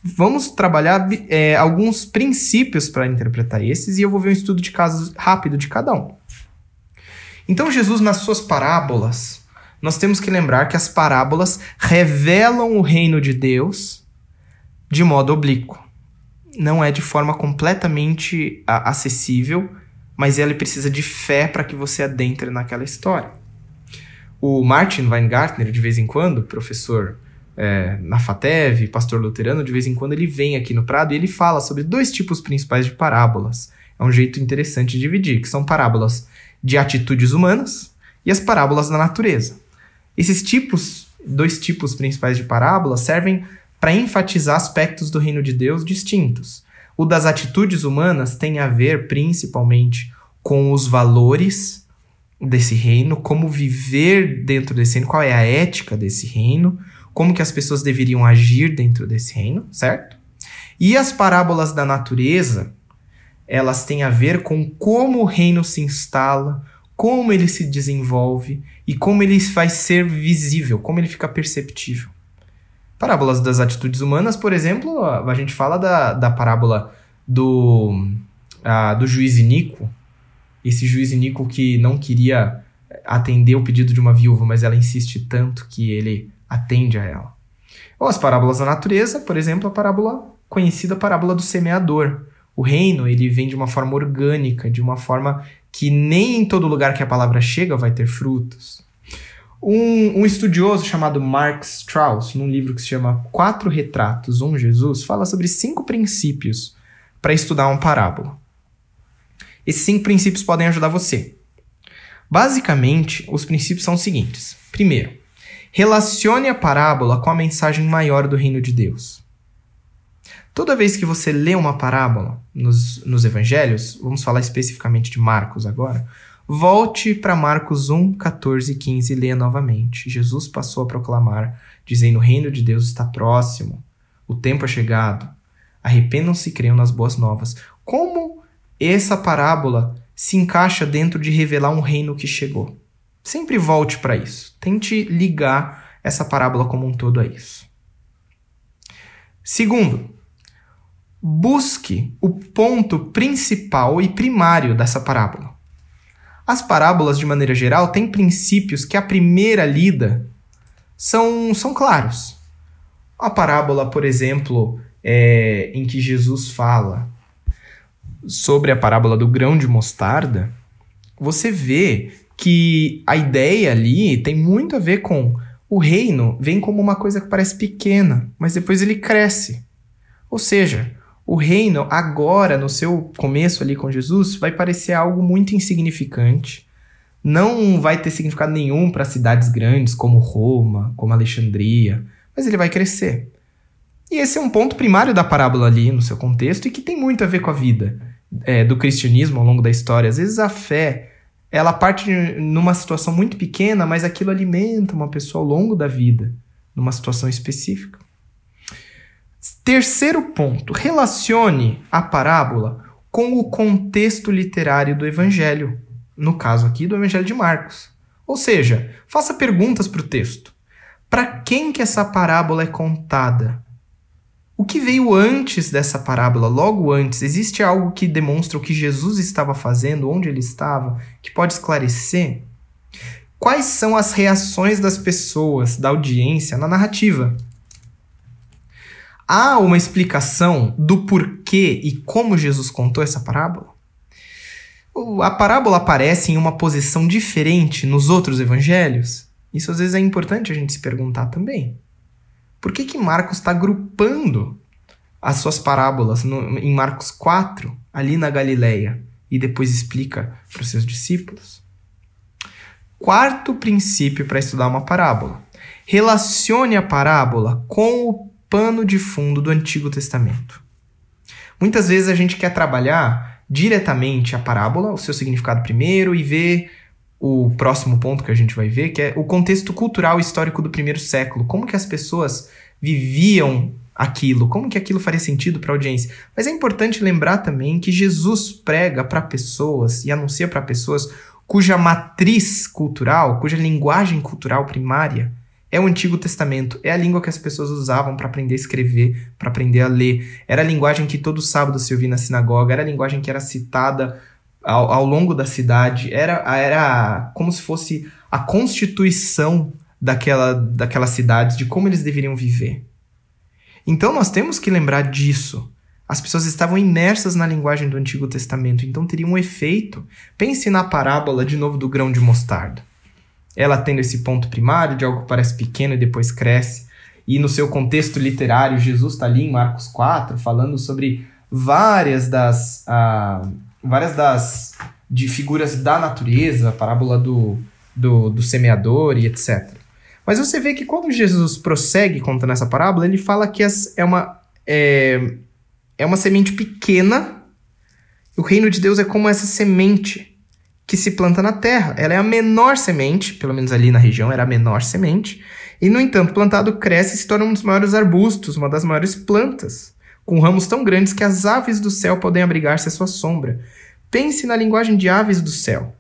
vamos trabalhar é, alguns princípios para interpretar esses e eu vou ver um estudo de casos rápido de cada um. Então Jesus nas suas parábolas nós temos que lembrar que as parábolas revelam o reino de Deus de modo oblíquo. não é de forma completamente acessível, mas ele precisa de fé para que você adentre naquela história. O Martin Weingartner, de vez em quando, professor é, na FATEV, pastor luterano, de vez em quando ele vem aqui no Prado e ele fala sobre dois tipos principais de parábolas. É um jeito interessante de dividir, que são parábolas de atitudes humanas e as parábolas da natureza. Esses tipos, dois tipos principais de parábolas, servem para enfatizar aspectos do reino de Deus distintos. O das atitudes humanas tem a ver principalmente com os valores desse reino, como viver dentro desse reino, qual é a ética desse reino, como que as pessoas deveriam agir dentro desse reino, certo? E as parábolas da natureza, elas têm a ver com como o reino se instala, como ele se desenvolve e como ele vai ser visível, como ele fica perceptível. Parábolas das atitudes humanas, por exemplo, a gente fala da, da parábola do, a, do juiz Inico, esse juiz Inico que não queria atender o pedido de uma viúva, mas ela insiste tanto que ele atende a ela. Ou as parábolas da natureza, por exemplo, a parábola conhecida parábola do semeador. O reino, ele vem de uma forma orgânica, de uma forma que nem em todo lugar que a palavra chega vai ter frutos. Um, um, estudioso chamado Mark Strauss, num livro que se chama Quatro Retratos, um Jesus, fala sobre cinco princípios para estudar uma parábola. Esses cinco princípios podem ajudar você. Basicamente, os princípios são os seguintes: primeiro, Relacione a parábola com a mensagem maior do reino de Deus. Toda vez que você lê uma parábola nos, nos evangelhos, vamos falar especificamente de Marcos agora, volte para Marcos 1, 14 e 15 e leia novamente. Jesus passou a proclamar, dizendo: O reino de Deus está próximo, o tempo é chegado. Arrependam-se e creiam nas boas novas. Como essa parábola se encaixa dentro de revelar um reino que chegou? Sempre volte para isso. Tente ligar essa parábola como um todo a isso. Segundo, busque o ponto principal e primário dessa parábola. As parábolas, de maneira geral, têm princípios que, à primeira lida, são, são claros. A parábola, por exemplo, é, em que Jesus fala sobre a parábola do grão de mostarda, você vê que a ideia ali tem muito a ver com o reino vem como uma coisa que parece pequena, mas depois ele cresce. Ou seja, o reino agora, no seu começo ali com Jesus, vai parecer algo muito insignificante. Não vai ter significado nenhum para cidades grandes como Roma, como Alexandria, mas ele vai crescer. E esse é um ponto primário da parábola ali no seu contexto e que tem muito a ver com a vida é, do cristianismo ao longo da história. Às vezes a fé ela parte numa situação muito pequena, mas aquilo alimenta uma pessoa ao longo da vida, numa situação específica. Terceiro ponto, relacione a parábola com o contexto literário do evangelho, no caso aqui do evangelho de Marcos. Ou seja, faça perguntas para o texto. Para quem que essa parábola é contada? O que veio antes dessa parábola, logo antes, existe algo que demonstra o que Jesus estava fazendo, onde ele estava, que pode esclarecer? Quais são as reações das pessoas, da audiência, na narrativa? Há uma explicação do porquê e como Jesus contou essa parábola? A parábola aparece em uma posição diferente nos outros evangelhos? Isso às vezes é importante a gente se perguntar também. Por que, que Marcos está agrupando as suas parábolas no, em Marcos 4, ali na Galileia, e depois explica para os seus discípulos? Quarto princípio para estudar uma parábola. Relacione a parábola com o pano de fundo do Antigo Testamento. Muitas vezes a gente quer trabalhar diretamente a parábola, o seu significado primeiro, e ver o próximo ponto que a gente vai ver, que é o contexto cultural e histórico do primeiro século. Como que as pessoas viviam aquilo, como que aquilo faria sentido para a audiência. Mas é importante lembrar também que Jesus prega para pessoas e anuncia para pessoas cuja matriz cultural, cuja linguagem cultural primária é o Antigo Testamento, é a língua que as pessoas usavam para aprender a escrever, para aprender a ler. Era a linguagem que todo sábado se ouvia na sinagoga, era a linguagem que era citada ao, ao longo da cidade. Era, era como se fosse a constituição daquela, daquela cidade, de como eles deveriam viver. Então nós temos que lembrar disso As pessoas estavam imersas na linguagem do Antigo Testamento, então teria um efeito. Pense na parábola de novo do grão de mostarda. Ela tendo esse ponto primário de algo que parece pequeno e depois cresce. E no seu contexto literário, Jesus está ali em Marcos 4 falando sobre várias das, ah, várias das de figuras da natureza, a parábola do, do, do semeador e etc. Mas você vê que quando Jesus prossegue contando essa parábola, ele fala que as, é, uma, é, é uma semente pequena. O reino de Deus é como essa semente que se planta na terra. Ela é a menor semente, pelo menos ali na região era a menor semente. E, no entanto, plantado cresce e se torna um dos maiores arbustos, uma das maiores plantas, com ramos tão grandes que as aves do céu podem abrigar-se à sua sombra. Pense na linguagem de aves do céu.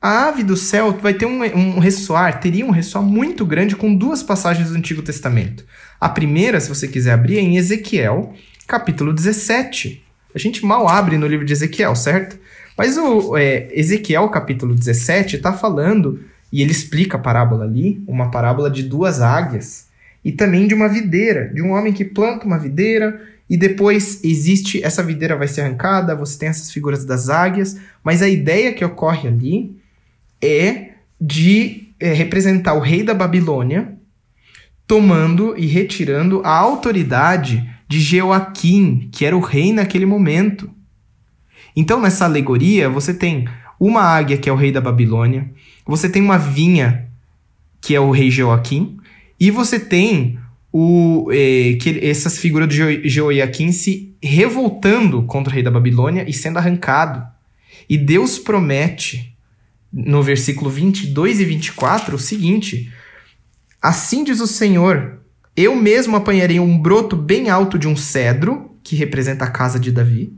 A ave do céu vai ter um, um ressoar, teria um ressoar muito grande com duas passagens do Antigo Testamento. A primeira, se você quiser abrir, é em Ezequiel, capítulo 17. A gente mal abre no livro de Ezequiel, certo? Mas o é, Ezequiel, capítulo 17, está falando, e ele explica a parábola ali, uma parábola de duas águias, e também de uma videira, de um homem que planta uma videira, e depois existe, essa videira vai ser arrancada, você tem essas figuras das águias, mas a ideia que ocorre ali é de é, representar o rei da Babilônia tomando e retirando a autoridade de Jeoaquim, que era o rei naquele momento. Então, nessa alegoria, você tem uma águia, que é o rei da Babilônia, você tem uma vinha, que é o rei Jeoaquim, e você tem o, eh, que essas figuras de Jeoaquim se revoltando contra o rei da Babilônia e sendo arrancado. E Deus promete no versículo 22 e 24 o seguinte: Assim diz o Senhor: Eu mesmo apanharei um broto bem alto de um cedro, que representa a casa de Davi,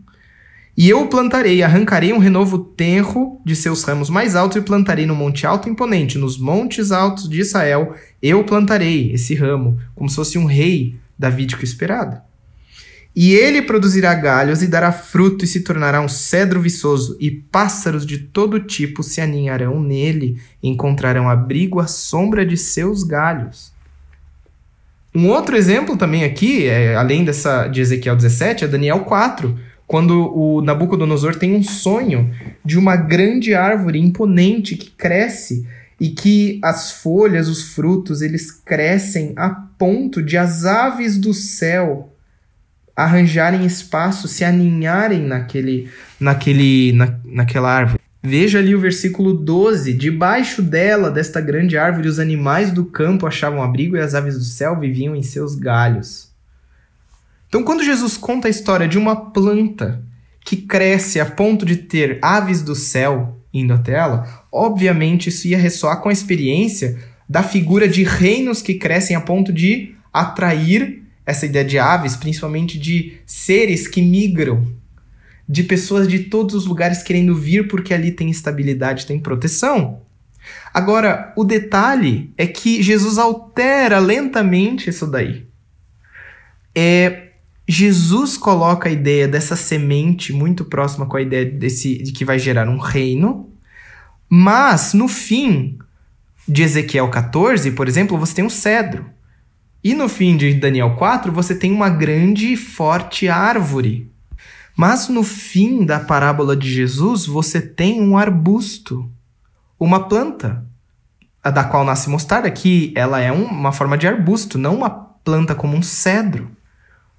e eu o plantarei, arrancarei um renovo tenro de seus ramos mais altos e plantarei no monte alto imponente, nos montes altos de Israel, eu plantarei esse ramo, como se fosse um rei davídico esperado. E ele produzirá galhos e dará fruto e se tornará um cedro viçoso, e pássaros de todo tipo se aninharão nele, encontrarão abrigo à sombra de seus galhos. Um outro exemplo também aqui, é, além dessa de Ezequiel 17, é Daniel 4, quando o Nabucodonosor tem um sonho de uma grande árvore imponente que cresce e que as folhas, os frutos, eles crescem a ponto de as aves do céu arranjarem espaço, se aninharem naquele, naquele, na, naquela árvore. Veja ali o versículo 12: Debaixo dela, desta grande árvore, os animais do campo achavam abrigo e as aves do céu viviam em seus galhos. Então, quando Jesus conta a história de uma planta que cresce a ponto de ter aves do céu indo até ela, obviamente isso ia ressoar com a experiência da figura de reinos que crescem a ponto de atrair essa ideia de aves, principalmente de seres que migram, de pessoas de todos os lugares querendo vir porque ali tem estabilidade, tem proteção. Agora, o detalhe é que Jesus altera lentamente isso daí. É, Jesus coloca a ideia dessa semente muito próxima com a ideia desse, de que vai gerar um reino, mas no fim de Ezequiel 14, por exemplo, você tem um cedro. E no fim de Daniel 4, você tem uma grande e forte árvore. Mas no fim da parábola de Jesus, você tem um arbusto, uma planta, da qual nasce mostarda, que ela é um, uma forma de arbusto, não uma planta como um cedro.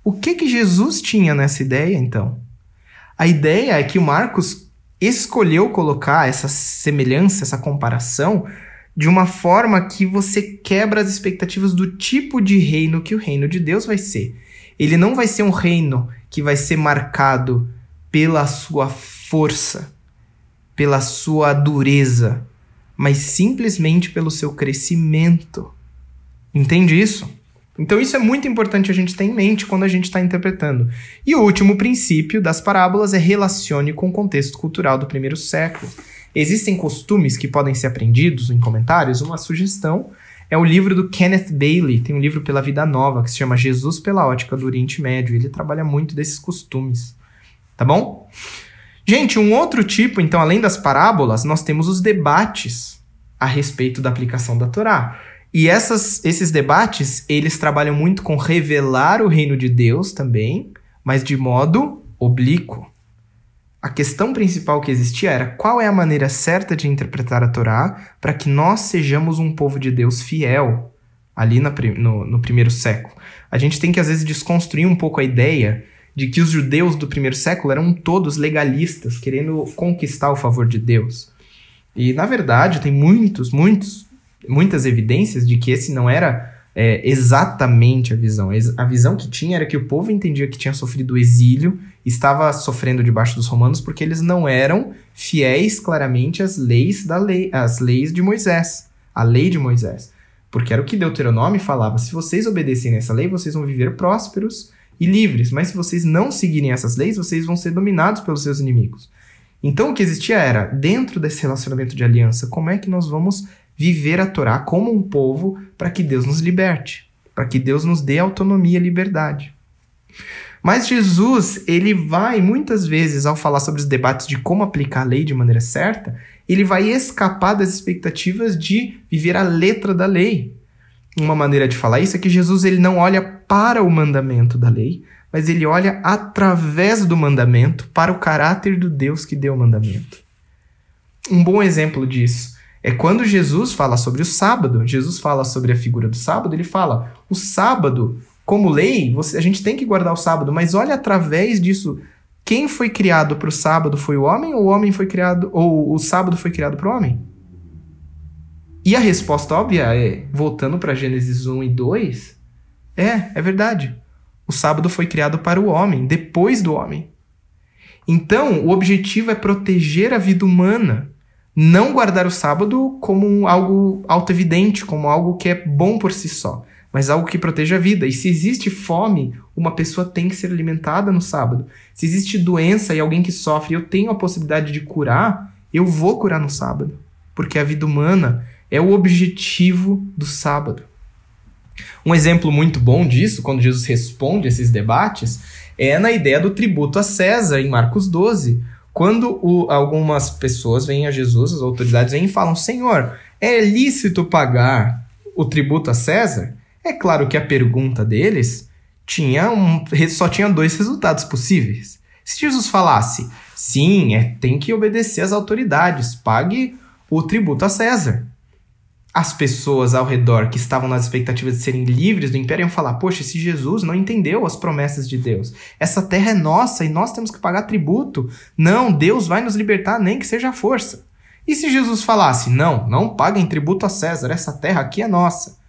O que que Jesus tinha nessa ideia, então? A ideia é que o Marcos escolheu colocar essa semelhança, essa comparação, de uma forma que você quebra as expectativas do tipo de reino que o reino de Deus vai ser. Ele não vai ser um reino que vai ser marcado pela sua força, pela sua dureza, mas simplesmente pelo seu crescimento. Entende isso? Então, isso é muito importante a gente ter em mente quando a gente está interpretando. E o último princípio das parábolas é relacione com o contexto cultural do primeiro século. Existem costumes que podem ser aprendidos em comentários? Uma sugestão é o livro do Kenneth Bailey, tem um livro pela Vida Nova que se chama Jesus pela Ótica do Oriente Médio. Ele trabalha muito desses costumes, tá bom? Gente, um outro tipo, então, além das parábolas, nós temos os debates a respeito da aplicação da Torá. E essas, esses debates, eles trabalham muito com revelar o reino de Deus também, mas de modo oblíquo. A questão principal que existia era qual é a maneira certa de interpretar a Torá para que nós sejamos um povo de Deus fiel ali na, no, no primeiro século. A gente tem que às vezes desconstruir um pouco a ideia de que os judeus do primeiro século eram todos legalistas, querendo conquistar o favor de Deus. E na verdade tem muitos, muitos, muitas evidências de que esse não era é, exatamente a visão. A visão que tinha era que o povo entendia que tinha sofrido exílio, estava sofrendo debaixo dos romanos porque eles não eram fiéis claramente às leis da lei, às leis de Moisés, a lei de Moisés. Porque era o que Deuteronômio falava: se vocês obedecerem essa lei, vocês vão viver prósperos e livres. Mas se vocês não seguirem essas leis, vocês vão ser dominados pelos seus inimigos. Então o que existia era, dentro desse relacionamento de aliança, como é que nós vamos viver a Torá como um povo para que Deus nos liberte, para que Deus nos dê autonomia e liberdade. Mas Jesus, ele vai muitas vezes ao falar sobre os debates de como aplicar a lei de maneira certa, ele vai escapar das expectativas de viver a letra da lei. Uma maneira de falar isso é que Jesus ele não olha para o mandamento da lei, mas ele olha através do mandamento para o caráter do Deus que deu o mandamento. Um bom exemplo disso é quando Jesus fala sobre o sábado. Jesus fala sobre a figura do sábado, ele fala: o sábado, como lei, você, a gente tem que guardar o sábado, mas olha através disso quem foi criado para o sábado foi o homem ou o homem foi criado ou o sábado foi criado para o homem? E a resposta óbvia é, voltando para Gênesis 1 e 2, é, é verdade. O sábado foi criado para o homem, depois do homem. Então, o objetivo é proteger a vida humana, não guardar o sábado como algo autoevidente, como algo que é bom por si só mas algo que proteja a vida. E se existe fome, uma pessoa tem que ser alimentada no sábado. Se existe doença e alguém que sofre, eu tenho a possibilidade de curar, eu vou curar no sábado, porque a vida humana é o objetivo do sábado. Um exemplo muito bom disso, quando Jesus responde esses debates, é na ideia do tributo a César, em Marcos 12. Quando o, algumas pessoas vêm a Jesus, as autoridades vêm e falam: Senhor, é lícito pagar o tributo a César? É claro que a pergunta deles tinha um, só tinha dois resultados possíveis. Se Jesus falasse, sim, é, tem que obedecer às autoridades, pague o tributo a César. As pessoas ao redor que estavam nas expectativas de serem livres do império iam falar: Poxa, esse Jesus não entendeu as promessas de Deus. Essa terra é nossa e nós temos que pagar tributo. Não, Deus vai nos libertar, nem que seja a força. E se Jesus falasse: Não, não paguem tributo a César, essa terra aqui é nossa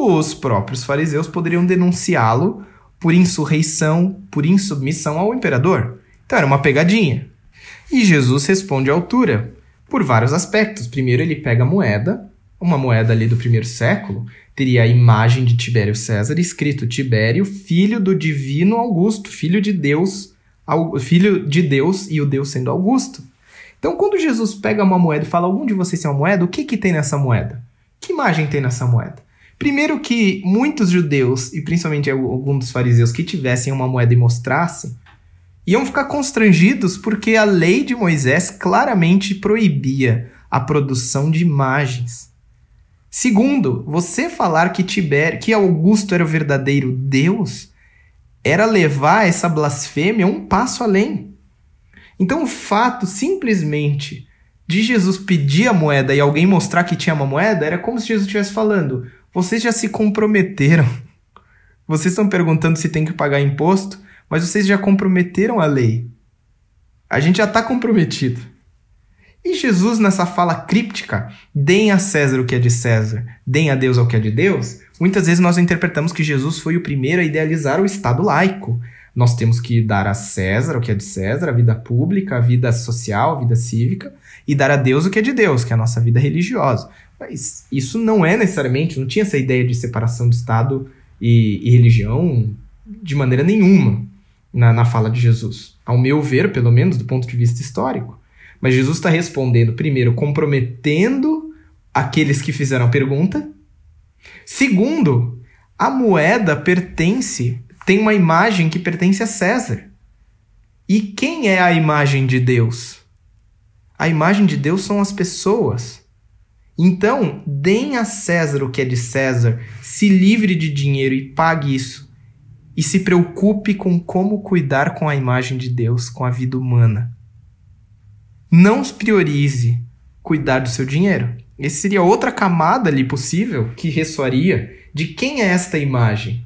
os próprios fariseus poderiam denunciá-lo por insurreição, por insubmissão ao imperador. Então era uma pegadinha. E Jesus responde à altura, por vários aspectos. Primeiro, ele pega a moeda, uma moeda ali do primeiro século, teria a imagem de Tibério César, escrito Tibério, filho do divino Augusto, filho de Deus, filho de Deus e o Deus sendo Augusto. Então, quando Jesus pega uma moeda e fala, algum de vocês tem uma moeda, o que, que tem nessa moeda? Que imagem tem nessa moeda? Primeiro que muitos judeus, e principalmente alguns dos fariseus que tivessem uma moeda e mostrassem, iam ficar constrangidos porque a lei de Moisés claramente proibia a produção de imagens. Segundo, você falar que Tiber, que Augusto era o verdadeiro Deus, era levar essa blasfêmia um passo além. Então o fato simplesmente de Jesus pedir a moeda e alguém mostrar que tinha uma moeda era como se Jesus estivesse falando: vocês já se comprometeram. [laughs] Vocês estão perguntando se tem que pagar imposto, mas vocês já comprometeram a lei. A gente já está comprometido. E Jesus, nessa fala críptica, deem a César o que é de César, deem a Deus o que é de Deus, muitas vezes nós interpretamos que Jesus foi o primeiro a idealizar o Estado laico. Nós temos que dar a César o que é de César, a vida pública, a vida social, a vida cívica, e dar a Deus o que é de Deus, que é a nossa vida religiosa. Mas isso não é necessariamente, não tinha essa ideia de separação do Estado e, e religião de maneira nenhuma na, na fala de Jesus. Ao meu ver, pelo menos do ponto de vista histórico. Mas Jesus está respondendo, primeiro, comprometendo aqueles que fizeram a pergunta. Segundo, a moeda pertence, tem uma imagem que pertence a César. E quem é a imagem de Deus? A imagem de Deus são as pessoas. Então, deem a César o que é de César, se livre de dinheiro e pague isso. E se preocupe com como cuidar com a imagem de Deus, com a vida humana. Não priorize cuidar do seu dinheiro. Esse seria outra camada ali possível que ressoaria de quem é esta imagem?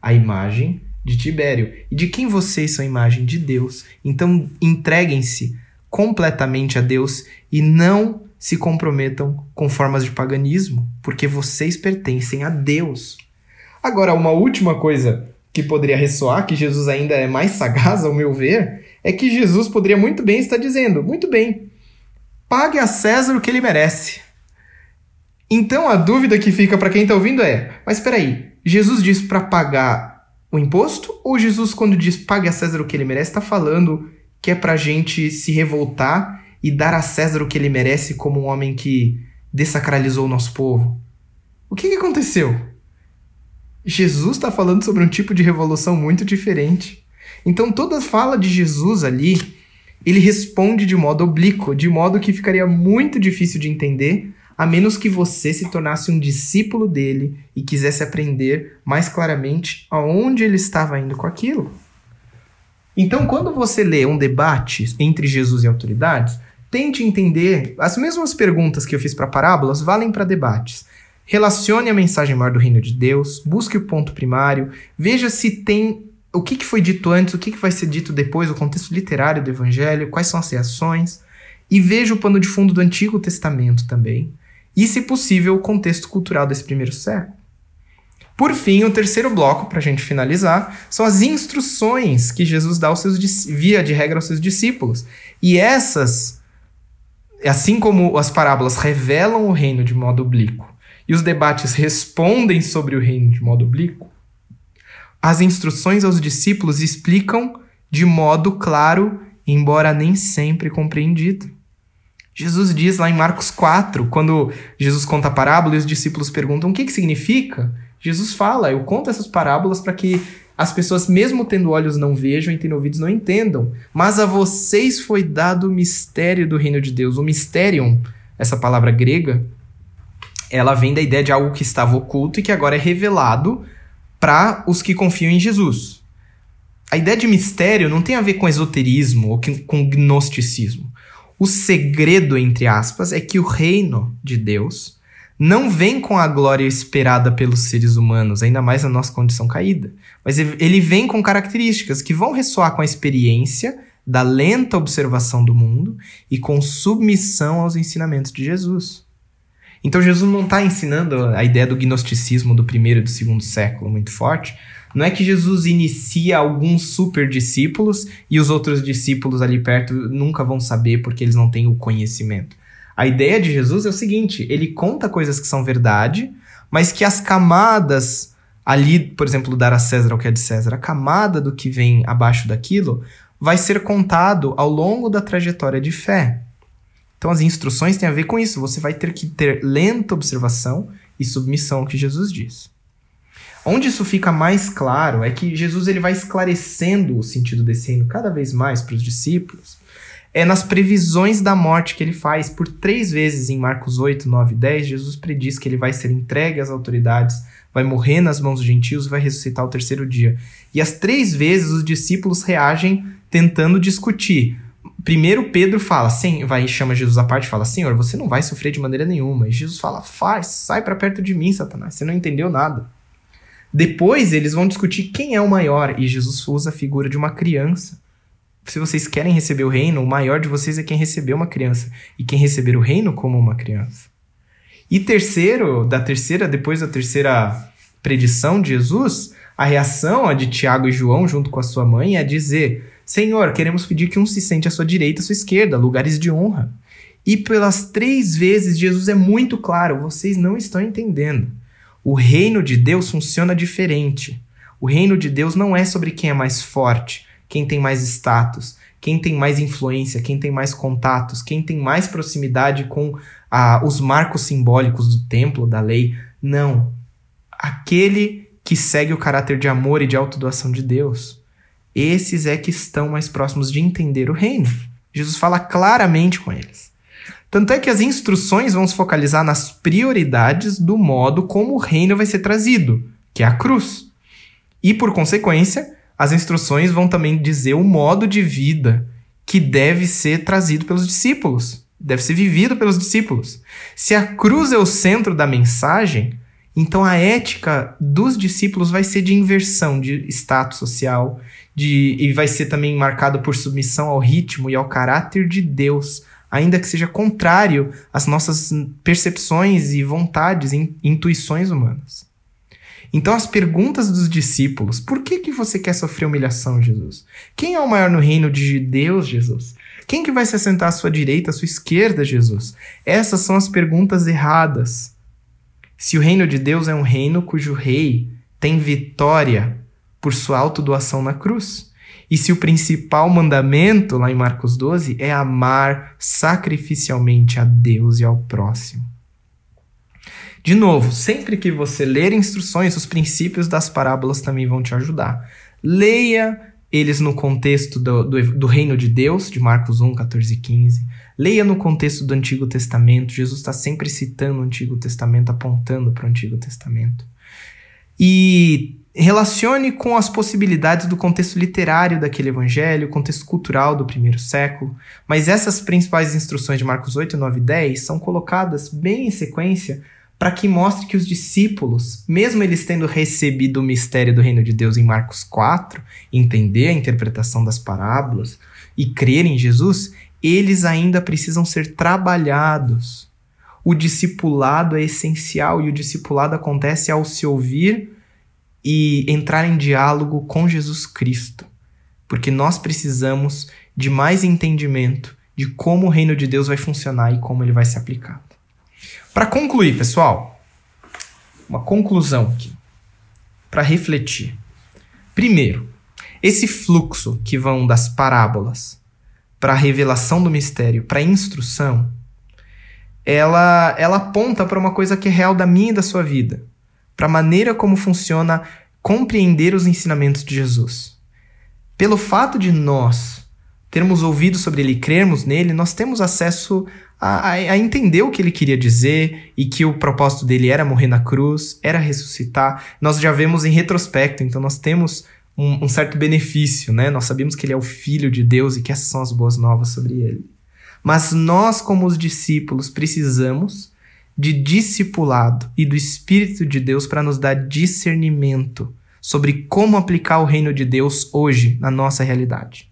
A imagem de Tibério. E de quem vocês são a imagem de Deus. Então entreguem-se completamente a Deus e não se comprometam com formas de paganismo, porque vocês pertencem a Deus. Agora, uma última coisa que poderia ressoar, que Jesus ainda é mais sagaz, ao meu ver, é que Jesus poderia muito bem estar dizendo: muito bem, pague a César o que ele merece. Então a dúvida que fica para quem está ouvindo é: mas espera aí, Jesus diz para pagar o imposto ou Jesus quando diz pague a César o que ele merece está falando que é para gente se revoltar e dar a César o que ele merece como um homem que desacralizou o nosso povo. O que, que aconteceu? Jesus está falando sobre um tipo de revolução muito diferente. Então toda fala de Jesus ali, ele responde de modo oblíquo, de modo que ficaria muito difícil de entender, a menos que você se tornasse um discípulo dele e quisesse aprender mais claramente aonde ele estava indo com aquilo. Então, quando você lê um debate entre Jesus e autoridades, Tente entender. As mesmas perguntas que eu fiz para parábolas valem para debates. Relacione a mensagem maior do reino de Deus, busque o ponto primário, veja se tem o que, que foi dito antes, o que, que vai ser dito depois, o contexto literário do evangelho, quais são as reações, e veja o pano de fundo do Antigo Testamento também, e, se possível, o contexto cultural desse primeiro século. Por fim, o terceiro bloco, para a gente finalizar, são as instruções que Jesus dá aos seus, via de regra aos seus discípulos. E essas assim como as parábolas revelam o reino de modo oblíquo e os debates respondem sobre o reino de modo oblíquo, as instruções aos discípulos explicam de modo claro, embora nem sempre compreendido. Jesus diz lá em Marcos 4, quando Jesus conta a parábola e os discípulos perguntam o que, que significa, Jesus fala: Eu conto essas parábolas para que as pessoas, mesmo tendo olhos, não vejam e tendo ouvidos, não entendam. Mas a vocês foi dado o mistério do reino de Deus. O mysterium, essa palavra grega, ela vem da ideia de algo que estava oculto e que agora é revelado para os que confiam em Jesus. A ideia de mistério não tem a ver com esoterismo ou com gnosticismo. O segredo, entre aspas, é que o reino de Deus não vem com a glória esperada pelos seres humanos, ainda mais na nossa condição caída. Mas ele vem com características que vão ressoar com a experiência da lenta observação do mundo e com submissão aos ensinamentos de Jesus. Então Jesus não está ensinando a ideia do gnosticismo do primeiro e do segundo século muito forte. Não é que Jesus inicia alguns super discípulos e os outros discípulos ali perto nunca vão saber porque eles não têm o conhecimento. A ideia de Jesus é o seguinte: ele conta coisas que são verdade, mas que as camadas ali, por exemplo, dar a César o que é de César, a camada do que vem abaixo daquilo vai ser contado ao longo da trajetória de fé. Então as instruções têm a ver com isso. Você vai ter que ter lenta observação e submissão ao que Jesus diz. Onde isso fica mais claro é que Jesus ele vai esclarecendo o sentido desse reino cada vez mais para os discípulos. É nas previsões da morte que ele faz. Por três vezes em Marcos 8, 9 e 10, Jesus prediz que ele vai ser entregue às autoridades vai morrer nas mãos dos gentios e vai ressuscitar ao terceiro dia. E as três vezes os discípulos reagem tentando discutir. Primeiro Pedro fala, sim, vai chama Jesus à parte e fala: "Senhor, você não vai sofrer de maneira nenhuma". E Jesus fala: "Faz, sai para perto de mim, Satanás. Você não entendeu nada". Depois eles vão discutir quem é o maior e Jesus usa a figura de uma criança. Se vocês querem receber o reino, o maior de vocês é quem recebeu uma criança e quem receber o reino como uma criança. E terceiro, da terceira, depois da terceira predição de Jesus, a reação de Tiago e João junto com a sua mãe é dizer: Senhor, queremos pedir que um se sente à sua direita, à sua esquerda, lugares de honra. E pelas três vezes Jesus é muito claro: vocês não estão entendendo. O reino de Deus funciona diferente. O reino de Deus não é sobre quem é mais forte, quem tem mais status, quem tem mais influência, quem tem mais contatos, quem tem mais proximidade com ah, os marcos simbólicos do templo, da lei. Não. Aquele que segue o caráter de amor e de autodoação de Deus. Esses é que estão mais próximos de entender o reino. Jesus fala claramente com eles. Tanto é que as instruções vão se focalizar nas prioridades do modo como o reino vai ser trazido, que é a cruz. E por consequência, as instruções vão também dizer o modo de vida que deve ser trazido pelos discípulos, deve ser vivido pelos discípulos. Se a cruz é o centro da mensagem, então a ética dos discípulos vai ser de inversão de status social, de, e vai ser também marcado por submissão ao ritmo e ao caráter de Deus ainda que seja contrário às nossas percepções e vontades e intuições humanas. Então, as perguntas dos discípulos: por que, que você quer sofrer humilhação, Jesus? Quem é o maior no reino de Deus, Jesus? Quem que vai se assentar à sua direita, à sua esquerda, Jesus? Essas são as perguntas erradas. Se o reino de Deus é um reino cujo rei tem vitória por sua autodoação na cruz, e se o principal mandamento, lá em Marcos 12, é amar sacrificialmente a Deus e ao próximo. De novo, sempre que você ler instruções, os princípios das parábolas também vão te ajudar. Leia eles no contexto do, do, do, reino de Deus, de Marcos 1, 14 e 15. Leia no contexto do Antigo Testamento. Jesus está sempre citando o Antigo Testamento, apontando para o Antigo Testamento. E relacione com as possibilidades do contexto literário daquele evangelho, contexto cultural do primeiro século, mas essas principais instruções de Marcos 8, 9 e 10 são colocadas bem em sequência para que mostre que os discípulos, mesmo eles tendo recebido o mistério do reino de Deus em Marcos 4, entender a interpretação das parábolas e crer em Jesus, eles ainda precisam ser trabalhados. O discipulado é essencial e o discipulado acontece ao se ouvir e entrar em diálogo com Jesus Cristo, porque nós precisamos de mais entendimento de como o reino de Deus vai funcionar e como ele vai ser aplicado. Para concluir, pessoal, uma conclusão aqui, para refletir. Primeiro, esse fluxo que vão das parábolas para a revelação do mistério, para a instrução, ela, ela aponta para uma coisa que é real da minha e da sua vida para a maneira como funciona compreender os ensinamentos de Jesus. Pelo fato de nós termos ouvido sobre ele e crermos nele, nós temos acesso a, a, a, entender o que ele queria dizer e que o propósito dele era morrer na cruz, era ressuscitar. Nós já vemos em retrospecto, então nós temos um, um certo benefício, né? Nós sabemos que ele é o Filho de Deus e que essas são as boas novas sobre ele. Mas nós, como os discípulos, precisamos de discipulado e do Espírito de Deus para nos dar discernimento sobre como aplicar o reino de Deus hoje na nossa realidade.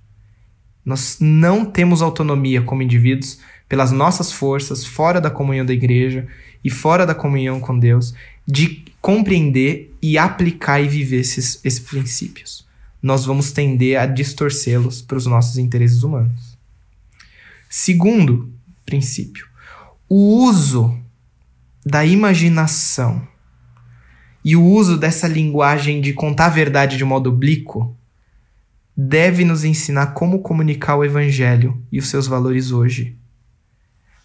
Nós não temos autonomia como indivíduos pelas nossas forças, fora da comunhão da igreja e fora da comunhão com Deus, de compreender e aplicar e viver esses, esses princípios. Nós vamos tender a distorcê-los para os nossos interesses humanos. Segundo princípio, o uso da imaginação e o uso dessa linguagem de contar a verdade de modo oblíquo deve nos ensinar como comunicar o evangelho e os seus valores hoje.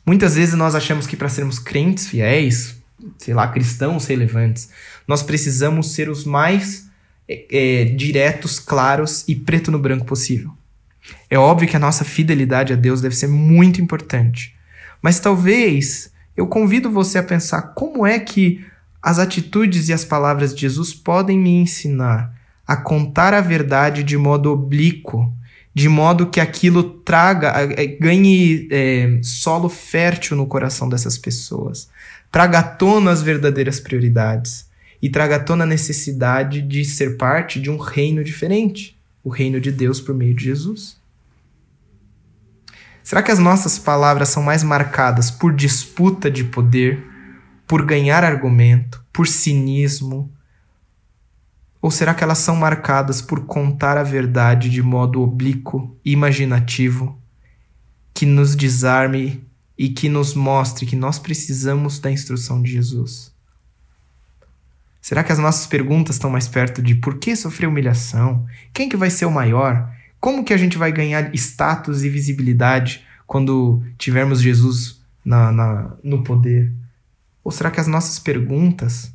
Muitas vezes nós achamos que para sermos crentes fiéis, sei lá, cristãos relevantes, nós precisamos ser os mais é, diretos, claros e preto no branco possível. É óbvio que a nossa fidelidade a Deus deve ser muito importante, mas talvez eu convido você a pensar como é que as atitudes e as palavras de Jesus podem me ensinar a contar a verdade de modo oblíquo, de modo que aquilo traga, ganhe é, solo fértil no coração dessas pessoas, traga à tona as verdadeiras prioridades e traga à tona a necessidade de ser parte de um reino diferente, o reino de Deus por meio de Jesus. Será que as nossas palavras são mais marcadas por disputa de poder, por ganhar argumento, por cinismo? Ou será que elas são marcadas por contar a verdade de modo oblíquo e imaginativo, que nos desarme e que nos mostre que nós precisamos da instrução de Jesus? Será que as nossas perguntas estão mais perto de por que sofrer humilhação? Quem que vai ser o maior? Como que a gente vai ganhar status e visibilidade quando tivermos Jesus na, na, no poder? Ou será que as nossas perguntas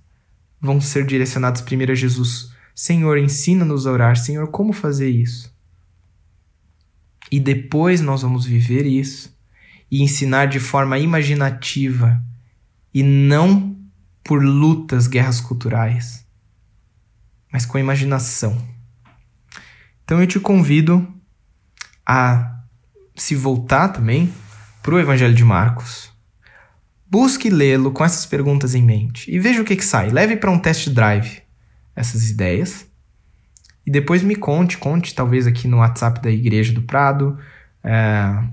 vão ser direcionadas primeiro a Jesus? Senhor, ensina-nos a orar. Senhor, como fazer isso? E depois nós vamos viver isso. e ensinar de forma imaginativa e não por lutas, guerras culturais, mas com imaginação. Então eu te convido a se voltar também para o Evangelho de Marcos. Busque lê-lo com essas perguntas em mente e veja o que, que sai. Leve para um test drive essas ideias e depois me conte, conte talvez aqui no WhatsApp da Igreja do Prado, é,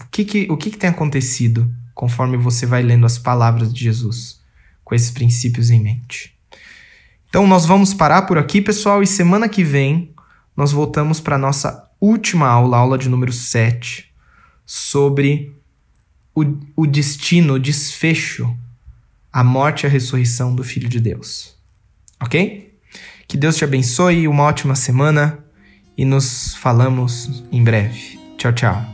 o, que, que, o que, que tem acontecido conforme você vai lendo as palavras de Jesus com esses princípios em mente. Então nós vamos parar por aqui, pessoal, e semana que vem nós voltamos para a nossa última aula, aula de número 7, sobre o, o destino, o desfecho, a morte e a ressurreição do Filho de Deus. Ok? Que Deus te abençoe, uma ótima semana e nos falamos em breve. Tchau, tchau.